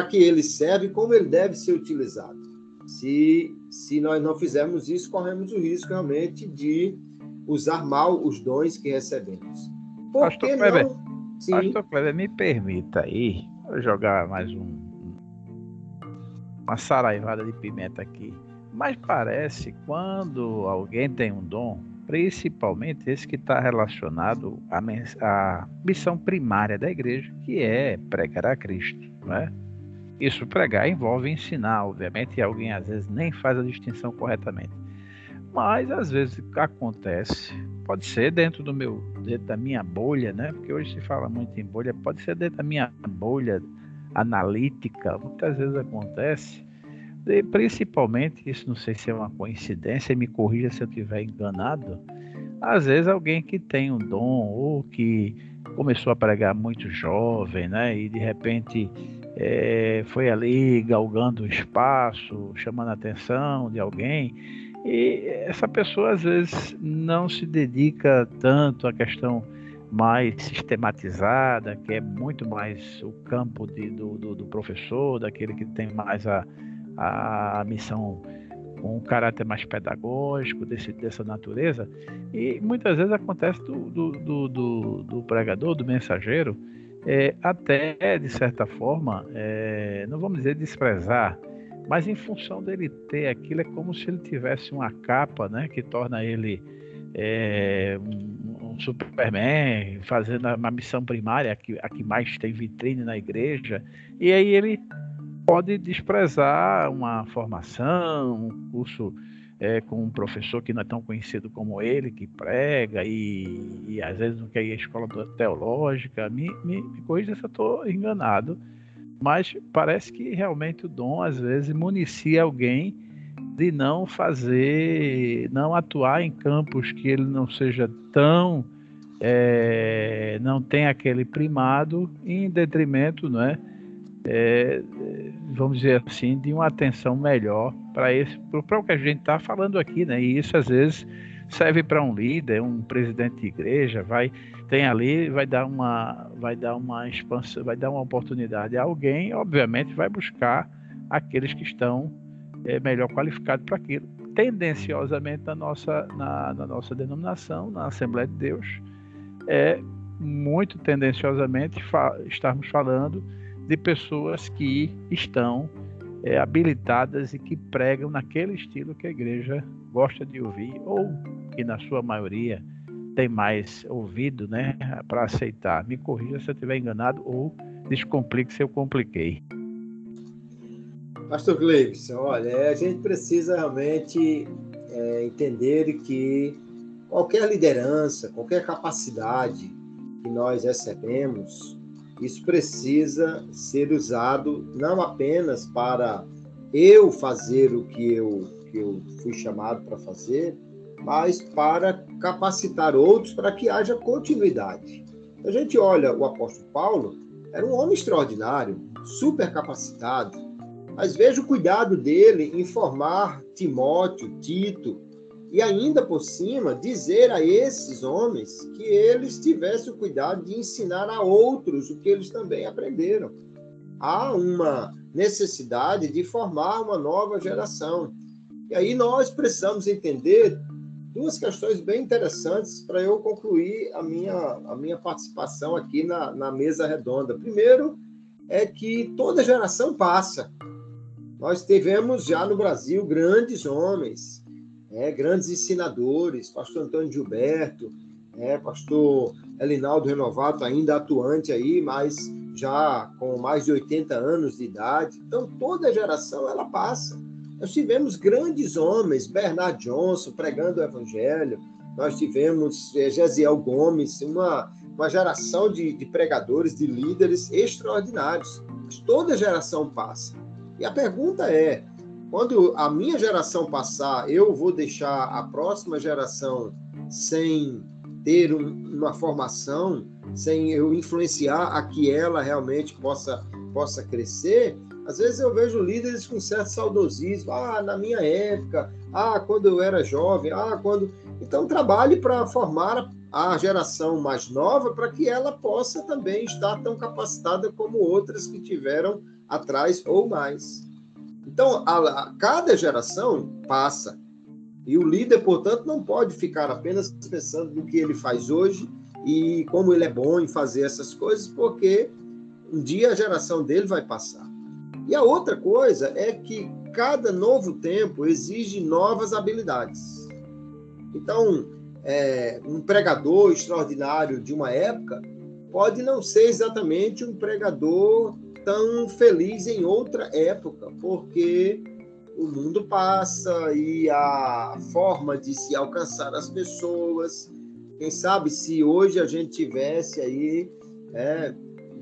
que ele serve e como ele deve ser utilizado. Se, se nós não fizermos isso, corremos o risco realmente de usar mal os dons que recebemos. Por Pastor que Kleber, não? Sim. Pastor Kleber, me permita aí jogar mais um, uma saraivada de pimenta aqui. Mas parece quando alguém tem um dom, principalmente esse que está relacionado à, à, missão primária da igreja, que é pregar a Cristo. Né? Isso, pregar, envolve ensinar, obviamente, e alguém às vezes nem faz a distinção corretamente. Mas às vezes acontece, pode ser dentro do meu, dentro da minha bolha, né? Porque hoje se fala muito em bolha, pode ser dentro da minha bolha analítica, muitas vezes acontece e principalmente, isso não sei se é uma coincidência, me corrija se eu estiver enganado. Às vezes alguém que tem um dom ou que começou a pregar muito jovem, né? E de repente é, foi ali galgando espaço, chamando a atenção de alguém. E essa pessoa às vezes não se dedica tanto à questão mais sistematizada, que é muito mais o campo de, do, do, do professor, daquele que tem mais a, a missão com um caráter mais pedagógico desse, dessa natureza e muitas vezes acontece do, do, do pregador, do mensageiro, é, até de certa forma, é, não vamos dizer desprezar, mas em função dele ter aquilo, é como se ele tivesse uma capa né, que torna ele é, um, Superman, fazendo uma missão primária, que, a que mais tem vitrine na igreja, e aí ele pode desprezar uma formação, um curso é, com um professor que não é tão conhecido como ele, que prega e, e às vezes não quer ir à escola teológica. Me, me, me corrija se eu estou enganado, mas parece que realmente o dom às vezes municia alguém de não fazer, não atuar em campos que ele não seja tão, é, não tem aquele primado em detrimento, não é? É, vamos dizer assim, de uma atenção melhor para esse, para o que a gente está falando aqui, né? E isso às vezes serve para um líder, um presidente de igreja, vai tem ali, vai dar uma, vai dar uma expansão, vai dar uma oportunidade a alguém, obviamente vai buscar aqueles que estão é, melhor qualificados para aquilo. Tendenciosamente na nossa, na, na nossa denominação, na Assembleia de Deus, é muito tendenciosamente fa estarmos falando de pessoas que estão é, habilitadas e que pregam naquele estilo que a igreja gosta de ouvir, ou que na sua maioria tem mais ouvido né, para aceitar. Me corrija se eu estiver enganado ou descomplique se eu compliquei. Pastor Gleibson, olha, a gente precisa realmente é, entender que qualquer liderança, qualquer capacidade que nós recebemos, isso precisa ser usado não apenas para eu fazer o que eu, que eu fui chamado para fazer, mas para capacitar outros para que haja continuidade. A gente olha o apóstolo Paulo, era um homem extraordinário, super capacitado, mas veja o cuidado dele em formar Timóteo, Tito, e ainda por cima dizer a esses homens que eles tivessem o cuidado de ensinar a outros o que eles também aprenderam. Há uma necessidade de formar uma nova geração. E aí nós precisamos entender duas questões bem interessantes para eu concluir a minha, a minha participação aqui na, na mesa redonda. Primeiro, é que toda geração passa. Nós tivemos já no Brasil grandes homens, é, grandes ensinadores, pastor Antônio Gilberto, é, pastor Elinaldo Renovato, ainda atuante aí, mas já com mais de 80 anos de idade. Então, toda geração ela passa. Nós tivemos grandes homens, Bernard Johnson pregando o evangelho, nós tivemos é, Gesiel Gomes, uma, uma geração de, de pregadores, de líderes extraordinários. Toda geração passa. E a pergunta é: quando a minha geração passar, eu vou deixar a próxima geração sem ter um, uma formação, sem eu influenciar a que ela realmente possa, possa crescer? Às vezes eu vejo líderes com certo saudosismo. Ah, na minha época, ah, quando eu era jovem, ah, quando. Então, trabalhe para formar a geração mais nova para que ela possa também estar tão capacitada como outras que tiveram atrás ou mais. Então, a, a, cada geração passa. E o líder, portanto, não pode ficar apenas pensando no que ele faz hoje e como ele é bom em fazer essas coisas, porque um dia a geração dele vai passar. E a outra coisa é que cada novo tempo exige novas habilidades. Então, é, um pregador extraordinário de uma época pode não ser exatamente um pregador tão feliz em outra época, porque o mundo passa e a forma de se alcançar as pessoas. Quem sabe se hoje a gente tivesse aí é,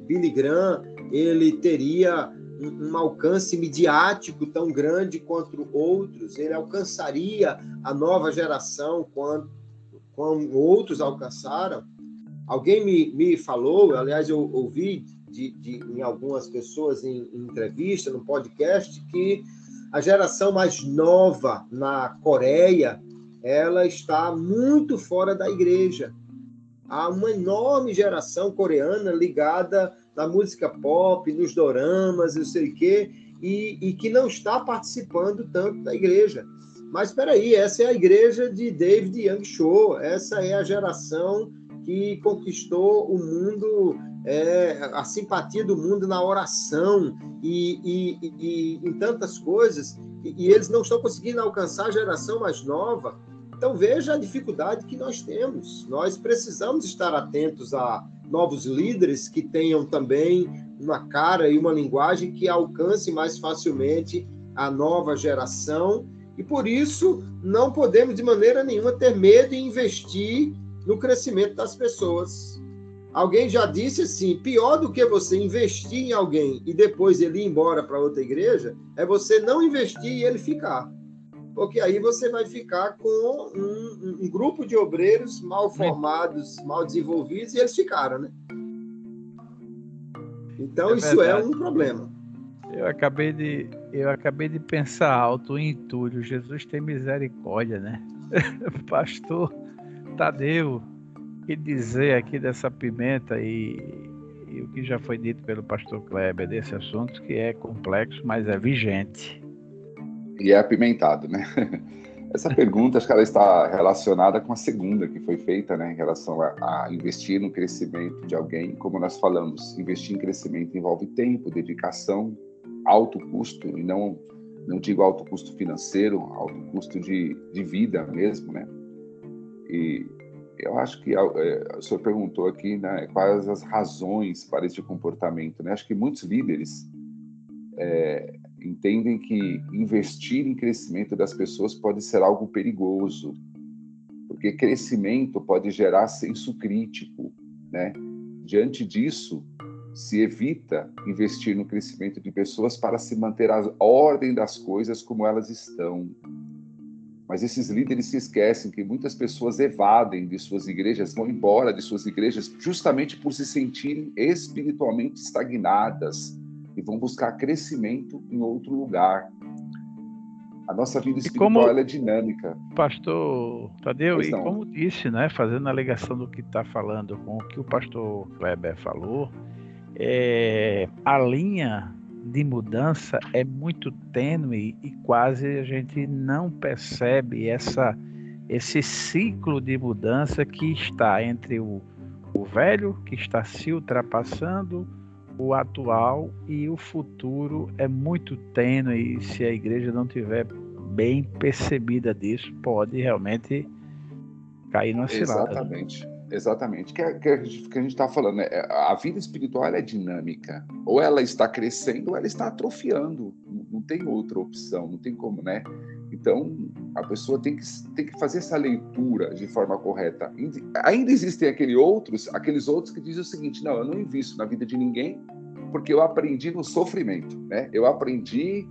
Billy Graham, ele teria um, alcance midiático tão grande quanto outros, ele alcançaria a nova geração quando, quando outros alcançaram. Alguém me, me falou, aliás, eu ouvi de, de, em algumas pessoas em, em entrevista, no podcast, que a geração mais nova na Coreia ela está muito fora da igreja. Há uma enorme geração coreana ligada na música pop, nos doramas, eu sei o quê, e, e que não está participando tanto da igreja. Mas espera aí, essa é a igreja de David Young Cho, essa é a geração que conquistou o mundo é, a simpatia do mundo na oração e, e, e, em tantas coisas, e, e, eles não estão conseguindo alcançar a geração mais nova. Então veja a dificuldade que nós temos. Nós precisamos estar atentos a novos líderes que tenham também uma cara e uma linguagem que alcance mais facilmente a nova geração. E por isso não podemos de maneira nenhuma ter medo em investir no crescimento das pessoas Alguém já disse assim: pior do que você investir em alguém e depois ele ir embora para outra igreja, é você não investir e ele ficar. Porque aí você vai ficar com um, um grupo de obreiros mal formados, mal desenvolvidos, e eles ficaram, né? Então, é isso é um problema. Eu acabei de, eu acabei de pensar alto em Túlio. Jesus tem misericórdia, né? Pastor Tadeu, que dizer aqui dessa pimenta e, e, o que já foi dito pelo pastor Kleber desse assunto, que é complexo, mas é vigente. E é apimentado, né? Essa pergunta, acho que ela está relacionada com a segunda que foi feita, né, em relação a, a, investir no crescimento de alguém. Como nós falamos, investir em crescimento envolve tempo, dedicação, alto custo, e não, não digo alto custo financeiro, alto custo de, de vida mesmo, né? E eu acho que é, o senhor perguntou aqui né, quais as razões para esse comportamento. Né? Acho que muitos líderes é, entendem que investir em crescimento das pessoas pode ser algo perigoso, porque crescimento pode gerar senso crítico. Né? Diante disso, se evita investir no crescimento de pessoas para se manter a ordem das coisas como elas estão. Mas esses líderes se esquecem que muitas pessoas evadem de suas igrejas, vão embora de suas igrejas, justamente por se sentirem espiritualmente estagnadas e vão buscar crescimento em outro lugar. A nossa vida espiritual como, é dinâmica. Pastor Tadeu, e como disse, né, fazendo a ligação do que está falando com o que o pastor Kleber falou, é, a linha de mudança é muito tênue e quase a gente não percebe essa, esse ciclo de mudança que está entre o, o velho, que está se ultrapassando, o atual e o futuro é muito tênue e se a igreja não tiver bem percebida disso, pode realmente cair numa cilada. Exatamente. Exatamente. Que, é, que, é, que a gente está falando, né? a vida espiritual é dinâmica. Ou ela está crescendo ou ela está atrofiando. Não tem outra opção, não tem como, né? Então, a pessoa tem que, tem que fazer essa leitura de forma correta. Ainda existem aqueles outros, aqueles outros que dizem o seguinte: não, eu não invisto na vida de ninguém porque eu aprendi no sofrimento, né? Eu aprendi,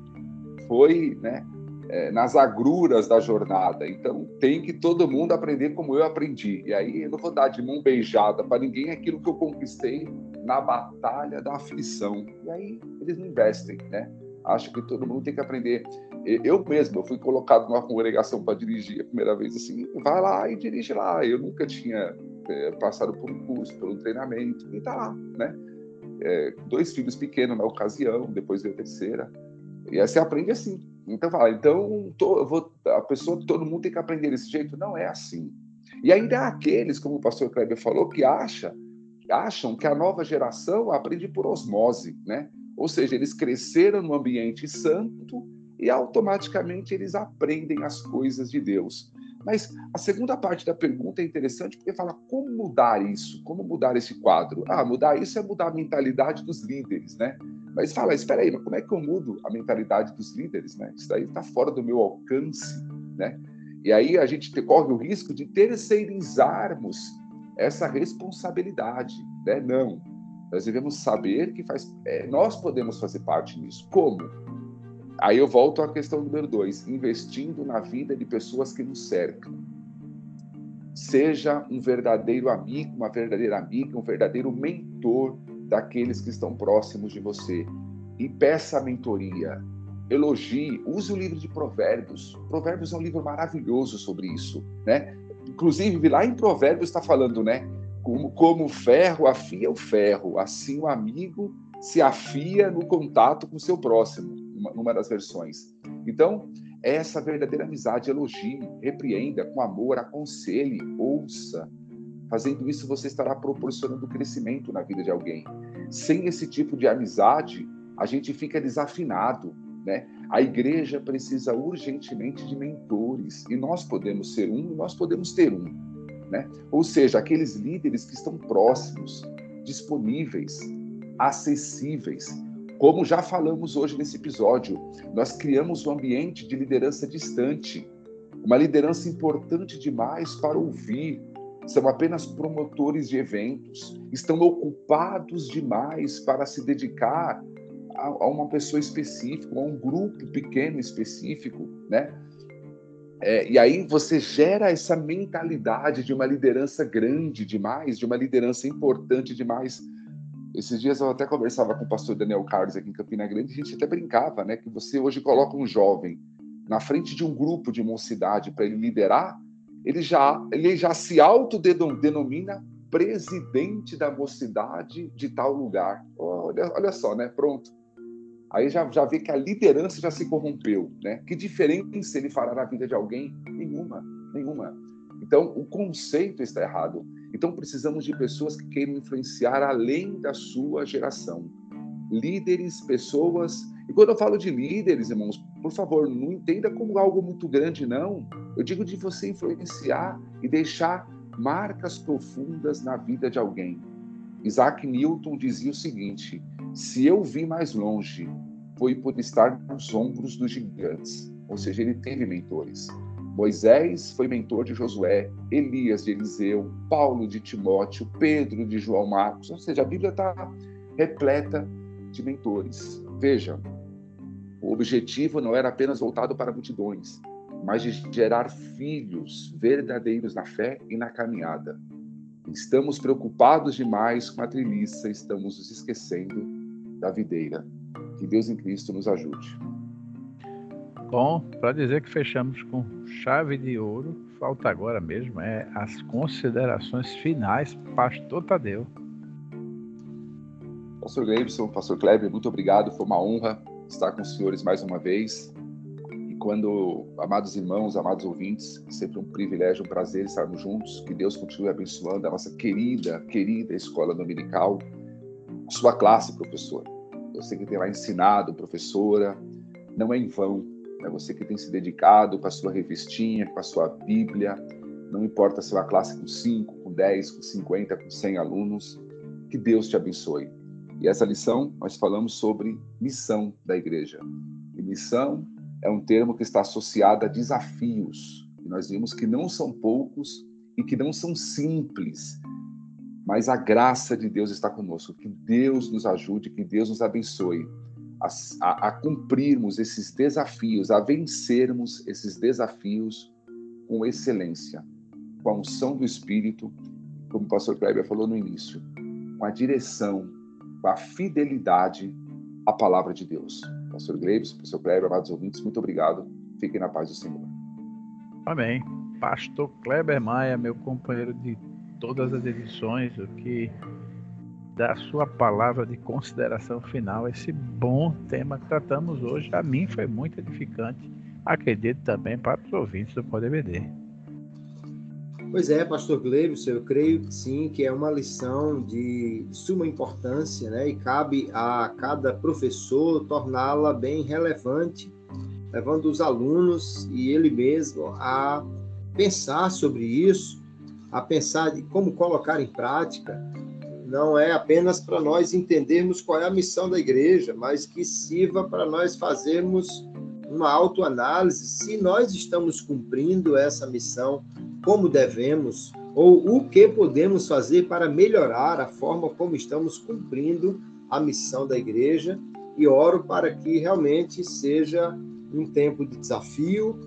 foi, né? É, nas agruras da jornada. Então, tem que todo mundo aprender como eu aprendi. E aí, eu não vou dar de mão beijada para ninguém aquilo que eu conquistei na batalha da aflição. E aí, eles não investem, né? Acho que todo mundo tem que aprender. Eu mesmo, eu fui colocado numa congregação para dirigir a primeira vez assim, vai lá e dirige lá. Eu nunca tinha é, passado por um curso, por um treinamento, e tá lá, né? É, dois filhos pequenos na ocasião, depois veio a terceira. E aí você aprende assim, então fala, então tô, vou, a pessoa, todo mundo tem que aprender desse jeito. Não é assim. E ainda há aqueles, como o pastor Kleber falou, que acha, acham que a nova geração aprende por osmose, né? Ou seja, eles cresceram no ambiente santo e automaticamente eles aprendem as coisas de Deus. Mas a segunda parte da pergunta é interessante porque fala como mudar isso, como mudar esse quadro. Ah, mudar isso é mudar a mentalidade dos líderes, né? Mas fala, espera aí, mas como é que eu mudo a mentalidade dos líderes, né? Isso daí está fora do meu alcance, né? E aí a gente corre o risco de terceirizarmos essa responsabilidade, né? Não, nós devemos saber que faz, é, nós podemos fazer parte nisso. Como? Aí eu volto à questão número dois: investindo na vida de pessoas que nos cercam. Seja um verdadeiro amigo, uma verdadeira amiga, um verdadeiro mentor daqueles que estão próximos de você. E peça a mentoria. Elogie, use o livro de Provérbios. Provérbios é um livro maravilhoso sobre isso, né? Inclusive, lá em Provérbios está falando, né? Como, como o ferro afia o ferro, assim o amigo se afia no contato com o seu próximo numa, numa das versões. Então, essa verdadeira amizade, elogie, repreenda com amor, aconselhe, ouça. Fazendo isso, você estará proporcionando crescimento na vida de alguém. Sem esse tipo de amizade, a gente fica desafinado, né? A igreja precisa urgentemente de mentores e nós podemos ser um, nós podemos ter um, né? Ou seja, aqueles líderes que estão próximos, disponíveis, acessíveis, como já falamos hoje nesse episódio, nós criamos um ambiente de liderança distante, uma liderança importante demais para ouvir. São apenas promotores de eventos, estão ocupados demais para se dedicar a, a uma pessoa específica, a um grupo pequeno específico, né? É, e aí você gera essa mentalidade de uma liderança grande demais, de uma liderança importante demais esses dias eu até conversava com o pastor Daniel Carlos aqui em Campina Grande, a gente até brincava, né, que você hoje coloca um jovem na frente de um grupo de mocidade para ele liderar, ele já, ele já se autodenomina presidente da mocidade de tal lugar. Olha, olha só, né? Pronto. Aí já, já vê que a liderança já se corrompeu, né? Que diferença ele fará na vida de alguém? Nenhuma, nenhuma. Então, o conceito está errado. Então, precisamos de pessoas que queiram influenciar além da sua geração. Líderes, pessoas. E quando eu falo de líderes, irmãos, por favor, não entenda como algo muito grande, não. Eu digo de você influenciar e deixar marcas profundas na vida de alguém. Isaac Newton dizia o seguinte: se eu vi mais longe, foi por estar nos ombros dos gigantes. Ou seja, ele teve mentores. Moisés foi mentor de Josué, Elias de Eliseu, Paulo de Timóteo, Pedro de João Marcos. Ou seja, a Bíblia está repleta de mentores. Veja, o objetivo não era apenas voltado para multidões, mas de gerar filhos verdadeiros na fé e na caminhada. Estamos preocupados demais com a treliça, estamos nos esquecendo da videira. Que Deus em Cristo nos ajude. Bom, para dizer que fechamos com chave de ouro, falta agora mesmo é as considerações finais, Pastor Tadeu. Pastor Gleibson, Pastor Kleber, muito obrigado. Foi uma honra estar com os senhores mais uma vez. E quando, amados irmãos, amados ouvintes, sempre um privilégio, um prazer estarmos juntos. Que Deus continue abençoando a nossa querida, querida escola dominical. Sua classe, professor. Você que tem lá ensinado, professora, não é em vão. É você que tem se dedicado com a sua revistinha, com a sua Bíblia. Não importa se é uma classe com 5, com 10, com 50, com 100 alunos. Que Deus te abençoe. E essa lição nós falamos sobre missão da igreja. E missão é um termo que está associado a desafios. E nós vimos que não são poucos e que não são simples. Mas a graça de Deus está conosco. Que Deus nos ajude, que Deus nos abençoe a, a, a cumprirmos esses desafios, a vencermos esses desafios com excelência, com a unção do Espírito, como o pastor Kleber falou no início, com a direção, com a fidelidade à palavra de Deus. Pastor Gleibs, pastor Kleber, amados ouvintes, muito obrigado. Fiquem na paz do Senhor. Amém. Pastor Kleber Maia, meu companheiro de todas as edições, o que da sua palavra de consideração final, esse bom tema que tratamos hoje, a mim foi muito edificante. Acredito também para os ouvintes do Poder BD. Pois é, pastor Gleibson, eu creio que sim, que é uma lição de suma importância, né? E cabe a cada professor torná-la bem relevante, levando os alunos e ele mesmo a pensar sobre isso, a pensar de como colocar em prática. Não é apenas para nós entendermos qual é a missão da igreja, mas que sirva para nós fazermos uma autoanálise se nós estamos cumprindo essa missão como devemos ou o que podemos fazer para melhorar a forma como estamos cumprindo a missão da igreja. E oro para que realmente seja um tempo de desafio,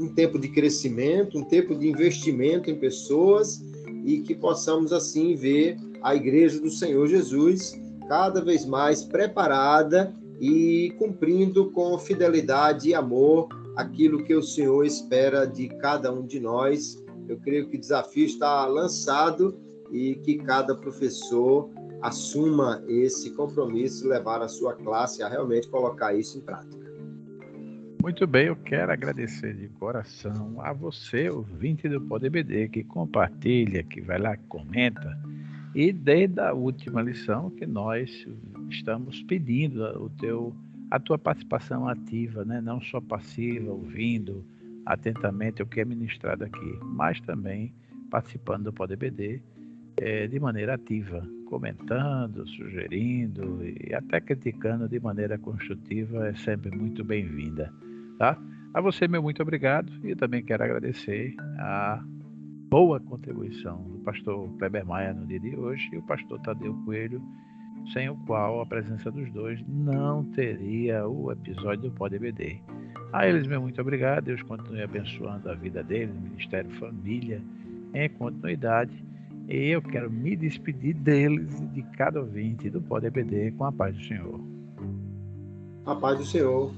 um tempo de crescimento, um tempo de investimento em pessoas e que possamos assim ver a igreja do Senhor Jesus cada vez mais preparada e cumprindo com fidelidade e amor aquilo que o Senhor espera de cada um de nós eu creio que o desafio está lançado e que cada professor assuma esse compromisso levar a sua classe a realmente colocar isso em prática. Muito bem, eu quero agradecer de coração a você, ouvinte do BD, que compartilha, que vai lá, comenta. E desde a última lição que nós estamos pedindo o teu, a tua participação ativa, né? não só passiva, ouvindo, atentamente o que é ministrado aqui, mas também participando do PodBD é, de maneira ativa, comentando, sugerindo e até criticando de maneira construtiva é sempre muito bem-vinda, tá? A você, meu muito obrigado e também quero agradecer a boa contribuição do pastor Kleber Maia no dia de hoje e o pastor Tadeu Coelho, sem o qual a presença dos dois não teria o episódio do PodBD. A eles, meu muito obrigado. Deus continue abençoando a vida deles, Ministério Família, em continuidade. E eu quero me despedir deles e de cada ouvinte do Pode EBD com a paz do Senhor. A paz do Senhor.